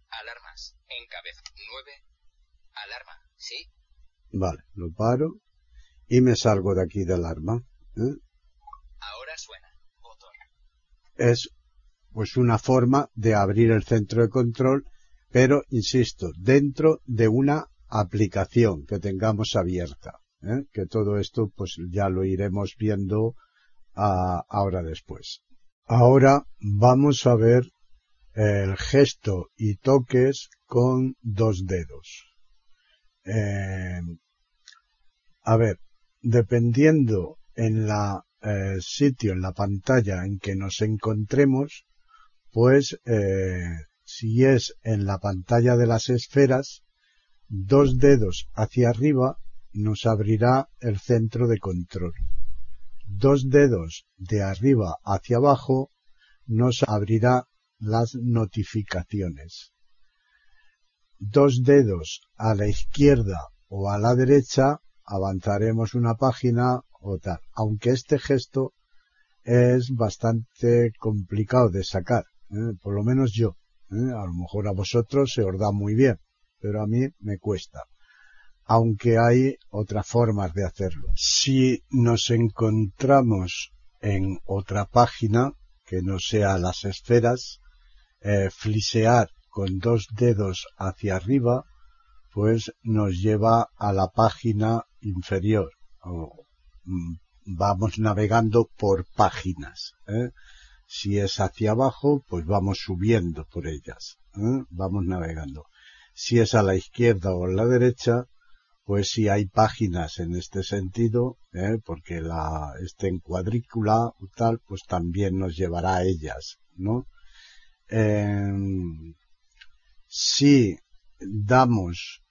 Alarmas. Encabez. 9. Alarma. Sí. Vale, lo paro y me salgo de aquí del arma. ¿eh? Ahora suena. Botón. Es pues una forma de abrir el centro de control, pero insisto, dentro de una aplicación que tengamos abierta. ¿eh? Que todo esto pues ya lo iremos viendo ah, ahora después. Ahora vamos a ver el gesto y toques con dos dedos. Eh, a ver, dependiendo en la eh, sitio, en la pantalla en que nos encontremos, pues eh, si es en la pantalla de las esferas, dos dedos hacia arriba nos abrirá el centro de control. Dos dedos de arriba hacia abajo nos abrirá las notificaciones. Dos dedos a la izquierda o a la derecha avanzaremos una página o tal. Aunque este gesto es bastante complicado de sacar, ¿eh? por lo menos yo. ¿eh? A lo mejor a vosotros se os da muy bien, pero a mí me cuesta. Aunque hay otras formas de hacerlo. Si nos encontramos en otra página que no sea las esferas, eh, flisear con dos dedos hacia arriba, pues nos lleva a la página inferior. O, mm, vamos navegando por páginas. ¿eh? Si es hacia abajo, pues vamos subiendo por ellas. ¿eh? Vamos navegando. Si es a la izquierda o a la derecha, pues si hay páginas en este sentido, ¿eh? porque la esté en cuadrícula o tal, pues también nos llevará a ellas, ¿no? Em, si damos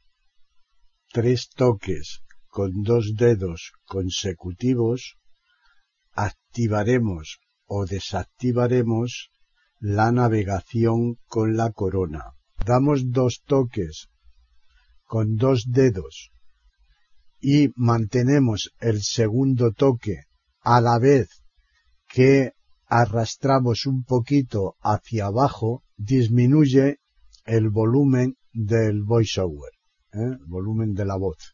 tres toques con dos dedos consecutivos, activaremos o desactivaremos la navegación con la corona. Damos dos toques con dos dedos y mantenemos el segundo toque a la vez que arrastramos un poquito hacia abajo, disminuye el volumen del voiceover, ¿eh? el volumen de la voz.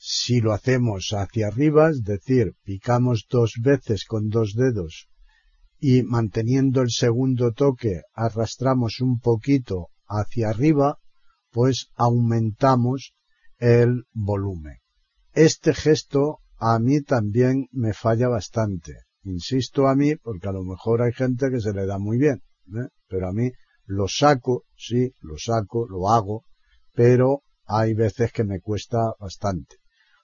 Si lo hacemos hacia arriba, es decir, picamos dos veces con dos dedos y manteniendo el segundo toque arrastramos un poquito hacia arriba, pues aumentamos el volumen. Este gesto a mí también me falla bastante. Insisto a mí porque a lo mejor hay gente que se le da muy bien, ¿eh? pero a mí lo saco, sí, lo saco, lo hago, pero hay veces que me cuesta bastante.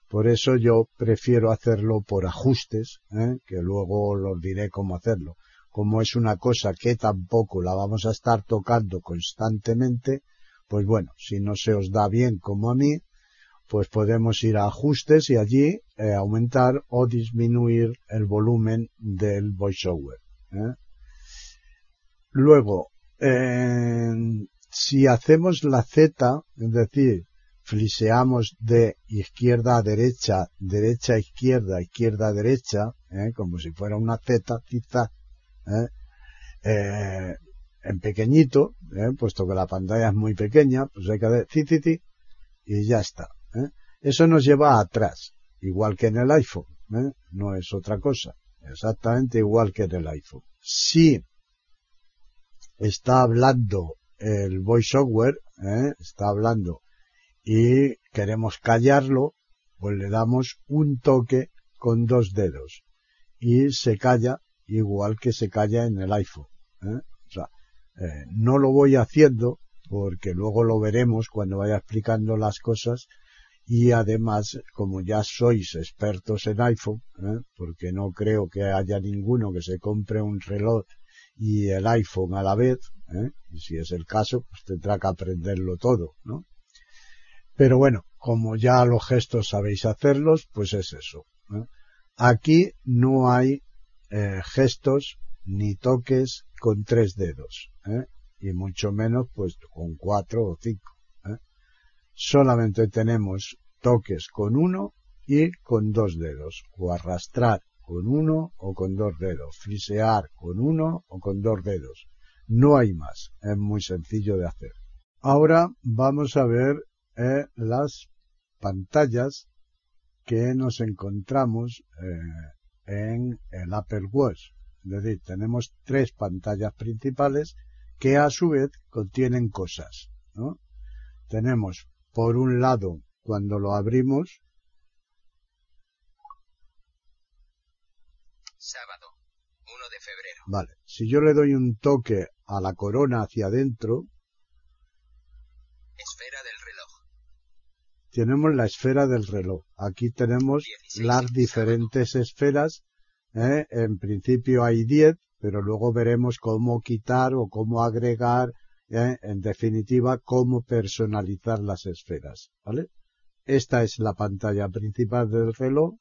Por eso yo prefiero hacerlo por ajustes, ¿eh? que luego los diré cómo hacerlo. Como es una cosa que tampoco la vamos a estar tocando constantemente, pues bueno, si no se os da bien como a mí, pues podemos ir a ajustes y allí eh, aumentar o disminuir el volumen del voiceover. ¿eh? Luego, eh, si hacemos la Z, es decir, fliseamos de izquierda a derecha, derecha a izquierda, izquierda a derecha, ¿eh? como si fuera una Z, quizá, ¿eh? eh, en pequeñito, puesto que la pantalla es muy pequeña, pues hay que hacer y ya está. Eso nos lleva atrás, igual que en el iPhone, no es otra cosa, exactamente igual que en el iPhone. Si está hablando el voiceover, está hablando y queremos callarlo, pues le damos un toque con dos dedos y se calla igual que se calla en el iPhone. ¿eh? O sea, eh, no lo voy haciendo porque luego lo veremos cuando vaya explicando las cosas y además como ya sois expertos en iPhone, ¿eh? porque no creo que haya ninguno que se compre un reloj y el iPhone a la vez, si es el caso, pues tendrá que aprenderlo todo, ¿no? Pero bueno, como ya los gestos sabéis hacerlos, pues es eso. Aquí no hay eh, gestos ni toques con tres dedos, ¿eh? y mucho menos pues con cuatro o cinco. ¿eh? Solamente tenemos toques con uno y con dos dedos, o arrastrar con uno o con dos dedos, frisear con uno o con dos dedos. No hay más, es muy sencillo de hacer. Ahora vamos a ver eh, las pantallas que nos encontramos eh, en el Apple Watch. Es decir, tenemos tres pantallas principales que a su vez contienen cosas. ¿no? Tenemos, por un lado, cuando lo abrimos, Sábado. 1 de febrero. vale, si yo le doy un toque a la corona hacia adentro, Esfera. Tenemos la esfera del reloj. Aquí tenemos 16, las diferentes esferas. ¿eh? En principio hay 10, pero luego veremos cómo quitar o cómo agregar, ¿eh? en definitiva, cómo personalizar las esferas. ¿Vale? Esta es la pantalla principal del reloj.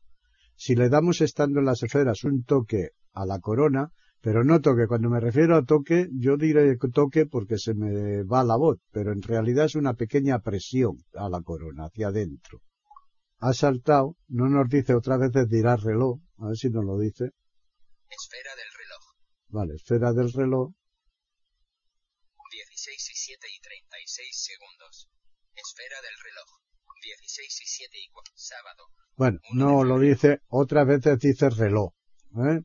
Si le damos estando en las esferas un toque a la corona, pero no toque, cuando me refiero a toque, yo diré toque porque se me va la voz, pero en realidad es una pequeña presión a la corona, hacia adentro. Ha saltado, no nos dice otra vez dirá reloj, a ver si nos lo dice. Esfera del reloj. Vale, esfera del reloj, 16 y 7 y 36 segundos. Esfera del reloj. 16 y 7 y 4. Sábado. bueno, no lo dice, otras veces dice reloj, ¿eh?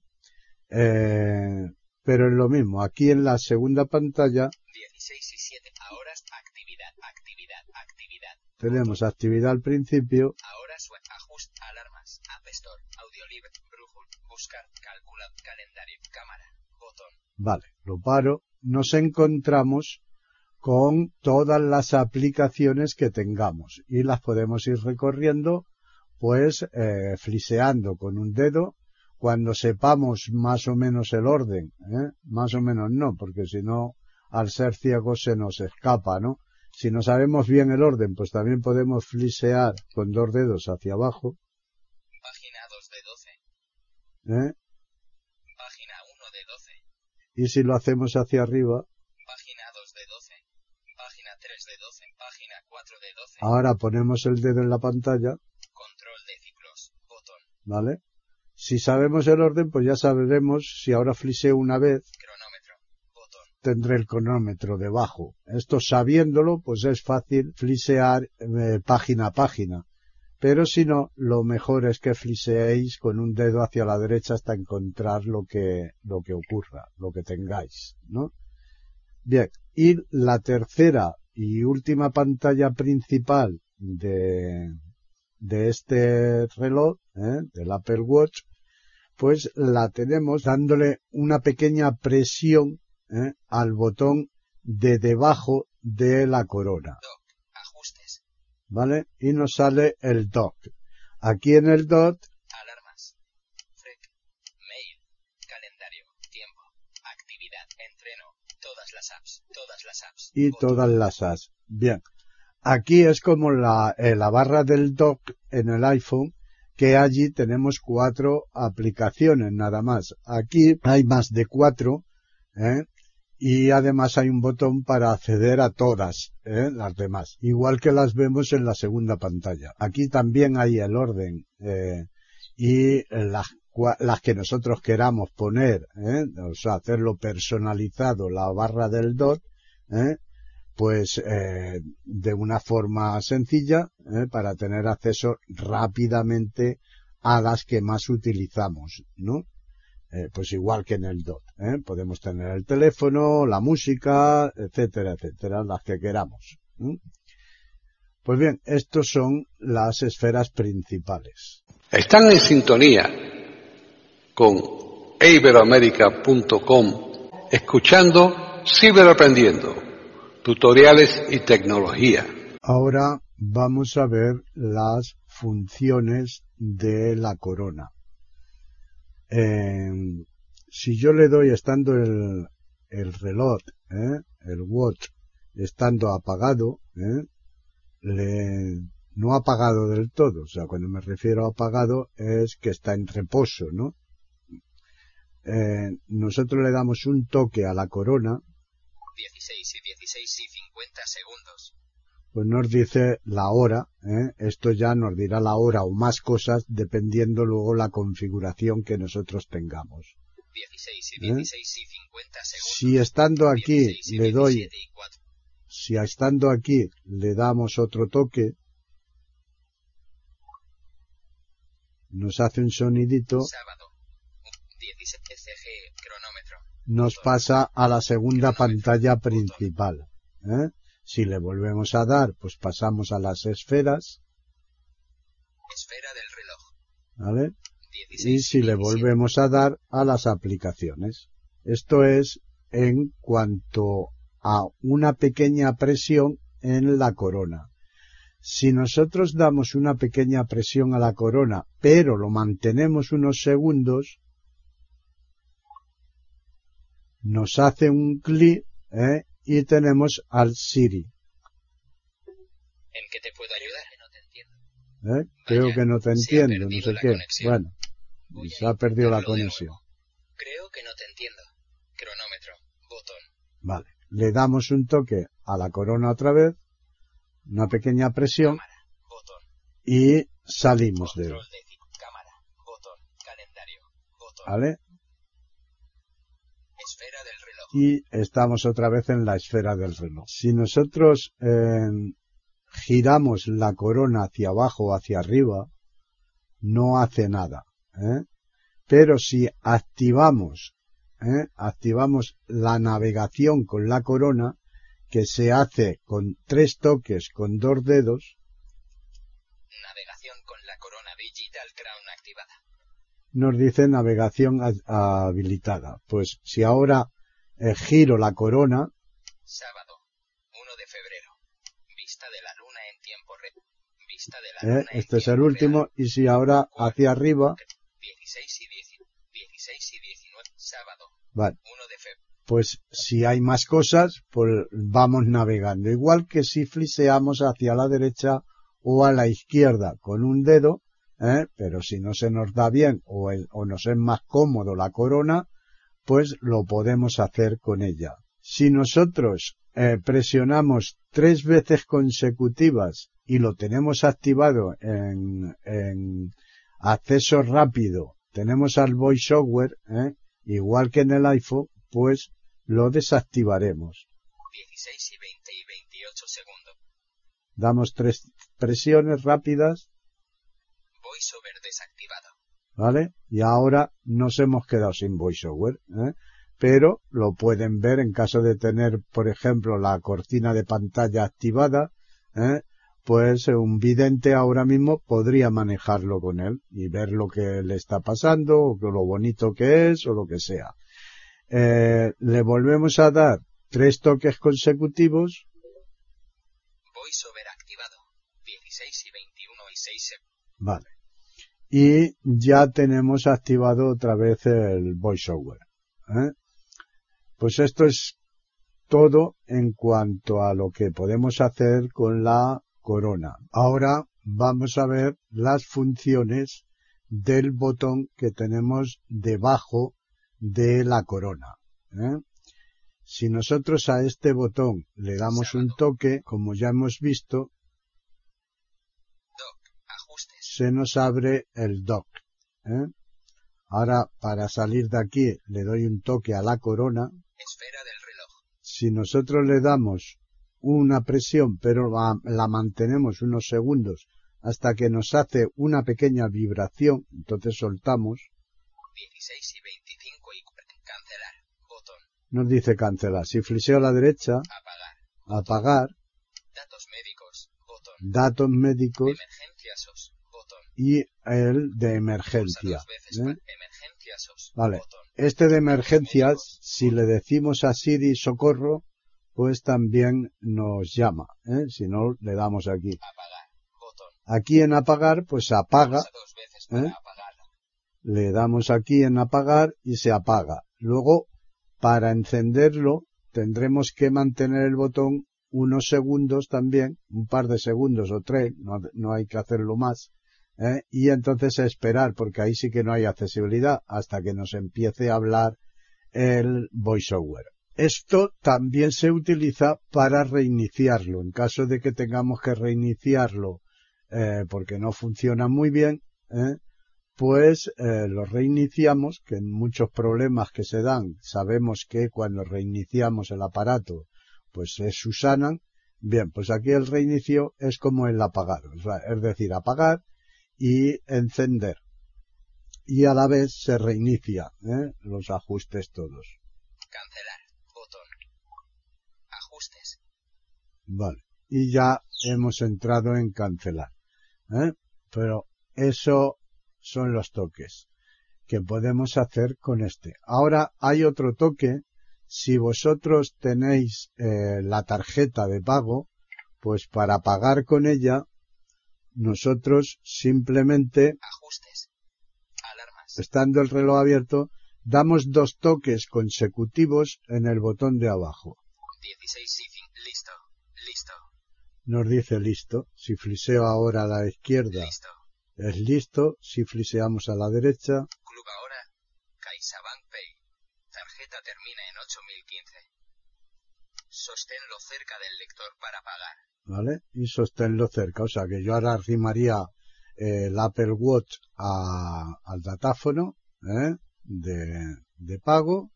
Eh, pero es lo mismo, aquí en la segunda pantalla 16 y 7. Ahora actividad, actividad, actividad. tenemos actividad al principio, Ahora sue ajust, alarmas, App Store, audio libre, brújula, buscar, calcula, calendario, cámara, botón. Vale, lo paro. Nos encontramos con todas las aplicaciones que tengamos y las podemos ir recorriendo pues eh, fliseando con un dedo cuando sepamos más o menos el orden, ¿eh? más o menos no, porque si no al ser ciegos se nos escapa, ¿no? Si no sabemos bien el orden, pues también podemos flisear con dos dedos hacia abajo, Página 2 de 12. ¿eh? Página 1 de 12. y si lo hacemos hacia arriba, Página 2 de 12. Página 3 de 12. Página 4 de 12. ahora ponemos el dedo en la pantalla Control de ciclos. Botón. ¿vale? Si sabemos el orden, pues ya sabremos si ahora fliseo una vez, Cronómetro. Botón. tendré el cronómetro debajo. Esto sabiéndolo, pues es fácil flisear eh, página a página. Pero si no, lo mejor es que fliseéis con un dedo hacia la derecha hasta encontrar lo que, lo que ocurra, lo que tengáis, ¿no? Bien. Y la tercera y última pantalla principal de, de este reloj, ¿eh? del Apple Watch, pues la tenemos dándole una pequeña presión ¿eh? al botón de debajo de la corona, Doc. Ajustes. ¿vale? Y nos sale el dock. Aquí en el dock, Alarmas. Frec. Mail. Calendario. Tiempo. Actividad. Entreno. Todas las apps. Todas las apps. y Botón. todas las as. Bien. aquí es como la, eh, la barra del dock en el iPhone, que allí tenemos cuatro aplicaciones nada más. Aquí hay más de cuatro, ¿eh? y además hay un botón para acceder a todas ¿eh? las demás, igual que las vemos en la segunda pantalla. Aquí también hay el orden eh, y las, las que nosotros queramos poner, ¿eh? o sea, hacerlo personalizado, la barra del dot, ¿eh? Pues eh, de una forma sencilla ¿eh? para tener acceso rápidamente a las que más utilizamos, ¿no? Eh, pues igual que en el DOT. ¿eh? Podemos tener el teléfono, la música, etcétera, etcétera, las que queramos. Pues bien, estos son las esferas principales. Están en sintonía con iberoamerica.com escuchando Ciberaprendiendo, tutoriales y tecnología. Ahora vamos a ver las funciones de la corona. Eh, si yo le doy estando el, el reloj, ¿eh? el watch, estando apagado, ¿eh? le, no apagado del todo, o sea, cuando me refiero a apagado es que está en reposo, ¿no? Eh, nosotros le damos un toque a la corona. 16 y 16 y 50 segundos. Pues nos dice la hora, ¿eh? esto ya nos dirá la hora o más cosas dependiendo luego la configuración que nosotros tengamos. 16 y 16 y 50 segundos. Si estando aquí 16 y le doy, 27 y 4. si estando aquí le damos otro toque, nos hace un sonidito, Sábado. 16 CG, cronómetro. Nos pasa a la segunda pantalla principal. ¿eh? Si le volvemos a dar, pues pasamos a las esferas, Esfera del reloj. ¿vale? 16 Y si le 27. volvemos a dar a las aplicaciones. Esto es en cuanto a una pequeña presión en la corona. Si nosotros damos una pequeña presión a la corona, pero lo mantenemos unos segundos, nos hace un clic ¿eh? y tenemos al Siri. ¿En qué te puedo ayudar? No te entiendo. ¿eh? Creo que no te entiendo, no sé qué. conexión. Bueno, Voy se ha perdido la conexión. Creo que no te entiendo. Cronómetro. Botón. Vale. Le damos un toque a la corona otra vez, una pequeña presión Cámara. Botón. y salimos de él. De cámara. Botón. Calendario. Botón. ¿Vale? Esfera del reloj. Y estamos otra vez en la esfera del reloj. Si nosotros eh, giramos la corona hacia abajo o hacia arriba, no hace nada. ¿eh? Pero si activamos, ¿eh? activamos la navegación con la corona, que se hace con tres toques con dos dedos, Navegación con la corona Digital Crown activada. Nos dice navegación ha- habilitada. Pues si ahora eh, giro la corona, Sábado. 1 de febrero. Vista de la luna en tiempo real. Vista de la ¿eh? luna en este es el último, real. y si ahora hacia arriba, 16 y 10. 16 y 19. Sábado. vale, 1 de febrero. pues si hay más cosas, pues vamos navegando. Igual que si fliseamos hacia la derecha o a la izquierda con un dedo, ¿eh? pero si no se nos da bien o, el- o nos es más cómodo la corona, pues lo podemos hacer con ella. Si nosotros eh, presionamos tres veces consecutivas y lo tenemos activado en, en acceso rápido, tenemos al voiceover, ¿eh? igual que en el iPhone, pues lo desactivaremos. 16 y 20 y 28 segundos. Damos tres presiones rápidas, VoiceOver desactivado. ¿vale? Y ahora nos hemos quedado sin voiceover, ¿eh? pero lo pueden ver en caso de tener, por ejemplo, la cortina de pantalla activada, ¿eh? pues un vidente ahora mismo podría manejarlo con él y ver lo que le está pasando, o lo bonito que es, o lo que sea. Eh, le volvemos a dar tres toques consecutivos, VoiceOver activado. 16 y 21 y 6 segundos. vale. Y ya tenemos activado otra vez el voiceover. ¿eh? Pues esto es todo en cuanto a lo que podemos hacer con la corona. Ahora vamos a ver las funciones del botón que tenemos debajo de la corona. ¿eh? Si nosotros a este botón le damos un toque, como ya hemos visto, se nos abre el dock. ¿eh? Ahora, para salir de aquí, le doy un toque a la corona. Esfera del reloj. Si nosotros le damos una presión, pero la, mantenemos unos segundos hasta que nos hace una pequeña vibración, entonces soltamos. 16 y 25 y cancelar. Botón. Nos dice cancelar. Si fliseo a la derecha, apagar. apagar. Datos médicos. Botón. Datos médicos. Y el de emergencia. ¿eh? Vale. Este de emergencias, si le decimos a Siri socorro, pues también nos llama. ¿eh? Si no, le damos aquí. Aquí en apagar, pues apaga. ¿Eh? Le damos aquí en apagar y se apaga. Luego, para encenderlo, tendremos que mantener el botón unos segundos también, un par de segundos o tres, no, no hay que hacerlo más, ¿eh? y entonces esperar, porque ahí sí que no hay accesibilidad, hasta que nos empiece a hablar el voiceover. Esto también se utiliza para reiniciarlo. En caso de que tengamos que reiniciarlo eh, porque no funciona muy bien, ¿eh? pues lo reiniciamos, que en muchos problemas que se dan sabemos que cuando reiniciamos el aparato pues se susanan. Bien, pues aquí el reinicio es como el apagar, es decir, apagar y encender. Y a la vez se reinicia ¿eh? los ajustes todos. Cancelar. Botón. Ajustes. Vale. Y ya hemos entrado en cancelar. ¿eh? Pero eso son los toques que podemos hacer con este. Ahora hay otro toque. Si vosotros tenéis eh, la tarjeta de pago, pues para pagar con ella, nosotros simplemente, Ajustes. Alarmas. estando el reloj abierto, damos dos toques consecutivos en el botón de abajo. 16 y 5. Listo. Listo. Nos dice listo. Si fliseo ahora a la izquierda Listo. es listo. Si fliseamos a la derecha, Club ahora. CaixaBank Pay. Tarjeta termina en 8015. Sosténlo cerca del lector para pagar. ¿Vale? Y sosténlo cerca. O sea que yo ahora arrimaría eh, el Apple Watch a- al datáfono ¿eh? de, de pago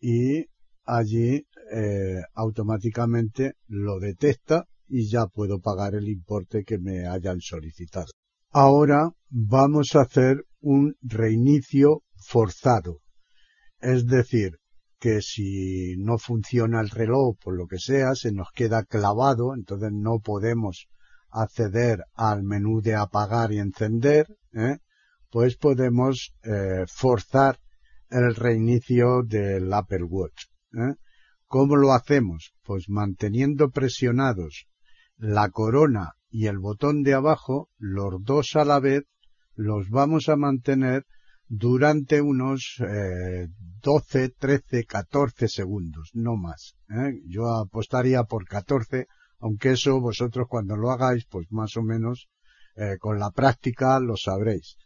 y allí eh, automáticamente lo detecta y ya puedo pagar el importe que me hayan solicitado. Ahora vamos a hacer un reinicio forzado. Es decir, que si no funciona el reloj por lo que sea, se nos queda clavado, entonces no podemos acceder al menú de apagar y encender, ¿eh? pues podemos eh, forzar el reinicio del Apple Watch. ¿eh? ¿Cómo lo hacemos? Pues manteniendo presionados la corona y el botón de abajo, los dos a la vez, los vamos a mantener durante unos eh, 12, 13, 14 segundos, no más. ¿eh? Yo apostaría por 14, aunque eso vosotros cuando lo hagáis, pues más o menos eh, con la práctica lo sabréis.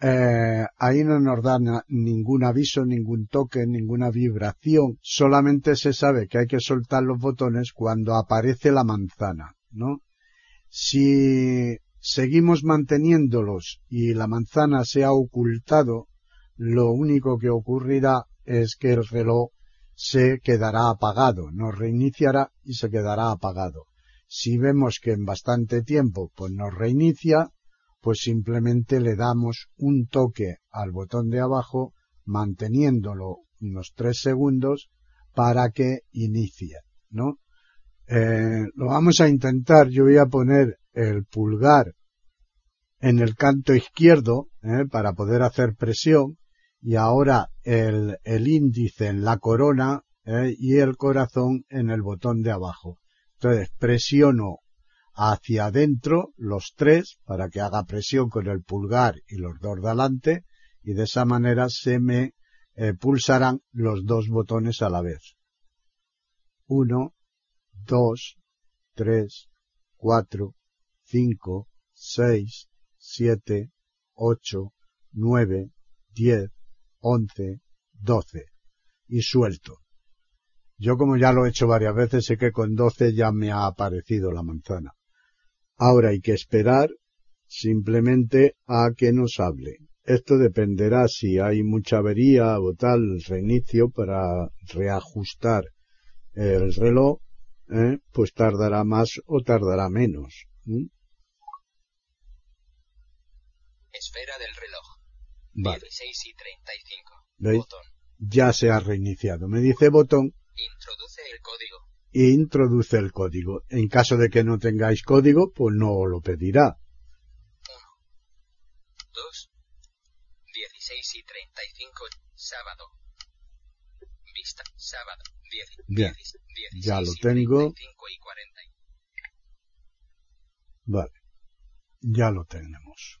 Eh, ahí no nos da na- ningún aviso, ningún toque, ninguna vibración. Solamente se sabe que hay que soltar los botones cuando aparece la manzana, ¿no? Si seguimos manteniéndolos y la manzana se ha ocultado, lo único que ocurrirá es que el reloj se quedará apagado, nos reiniciará y se quedará apagado. Si vemos que en bastante tiempo pues nos reinicia, pues simplemente le damos un toque al botón de abajo manteniéndolo unos tres segundos para que inicie, ¿no? Eh, lo vamos a intentar, yo voy a poner el pulgar en el canto izquierdo ¿eh? para poder hacer presión y ahora el, el índice en la corona ¿eh? y el corazón en el botón de abajo. Entonces presiono hacia adentro los tres para que haga presión con el pulgar y los dos de adelante y de esa manera se me eh, pulsarán los dos botones a la vez. 1, 2, 3, 4, 5, 6, 7, 8, 9, 10, 11, 12 y suelto. Yo como ya lo he hecho varias veces sé que con 12 ya me ha aparecido la manzana. Ahora hay que esperar simplemente a que nos hable. Esto dependerá si hay mucha avería o tal reinicio para reajustar el reloj, ¿eh? pues tardará más o tardará menos. Esfera del reloj. Vale. 16 y 35. ¿Veis? Botón. Ya se ha reiniciado. Me dice botón Introduce el código. e introduce el código. En caso de que no tengáis código, pues no lo pedirá. 2. 16 y 35. Sábado. Vista. Sábado. 10. Bien. 16 Ya lo tengo. 35 y 40. Vale. Ya lo tenemos.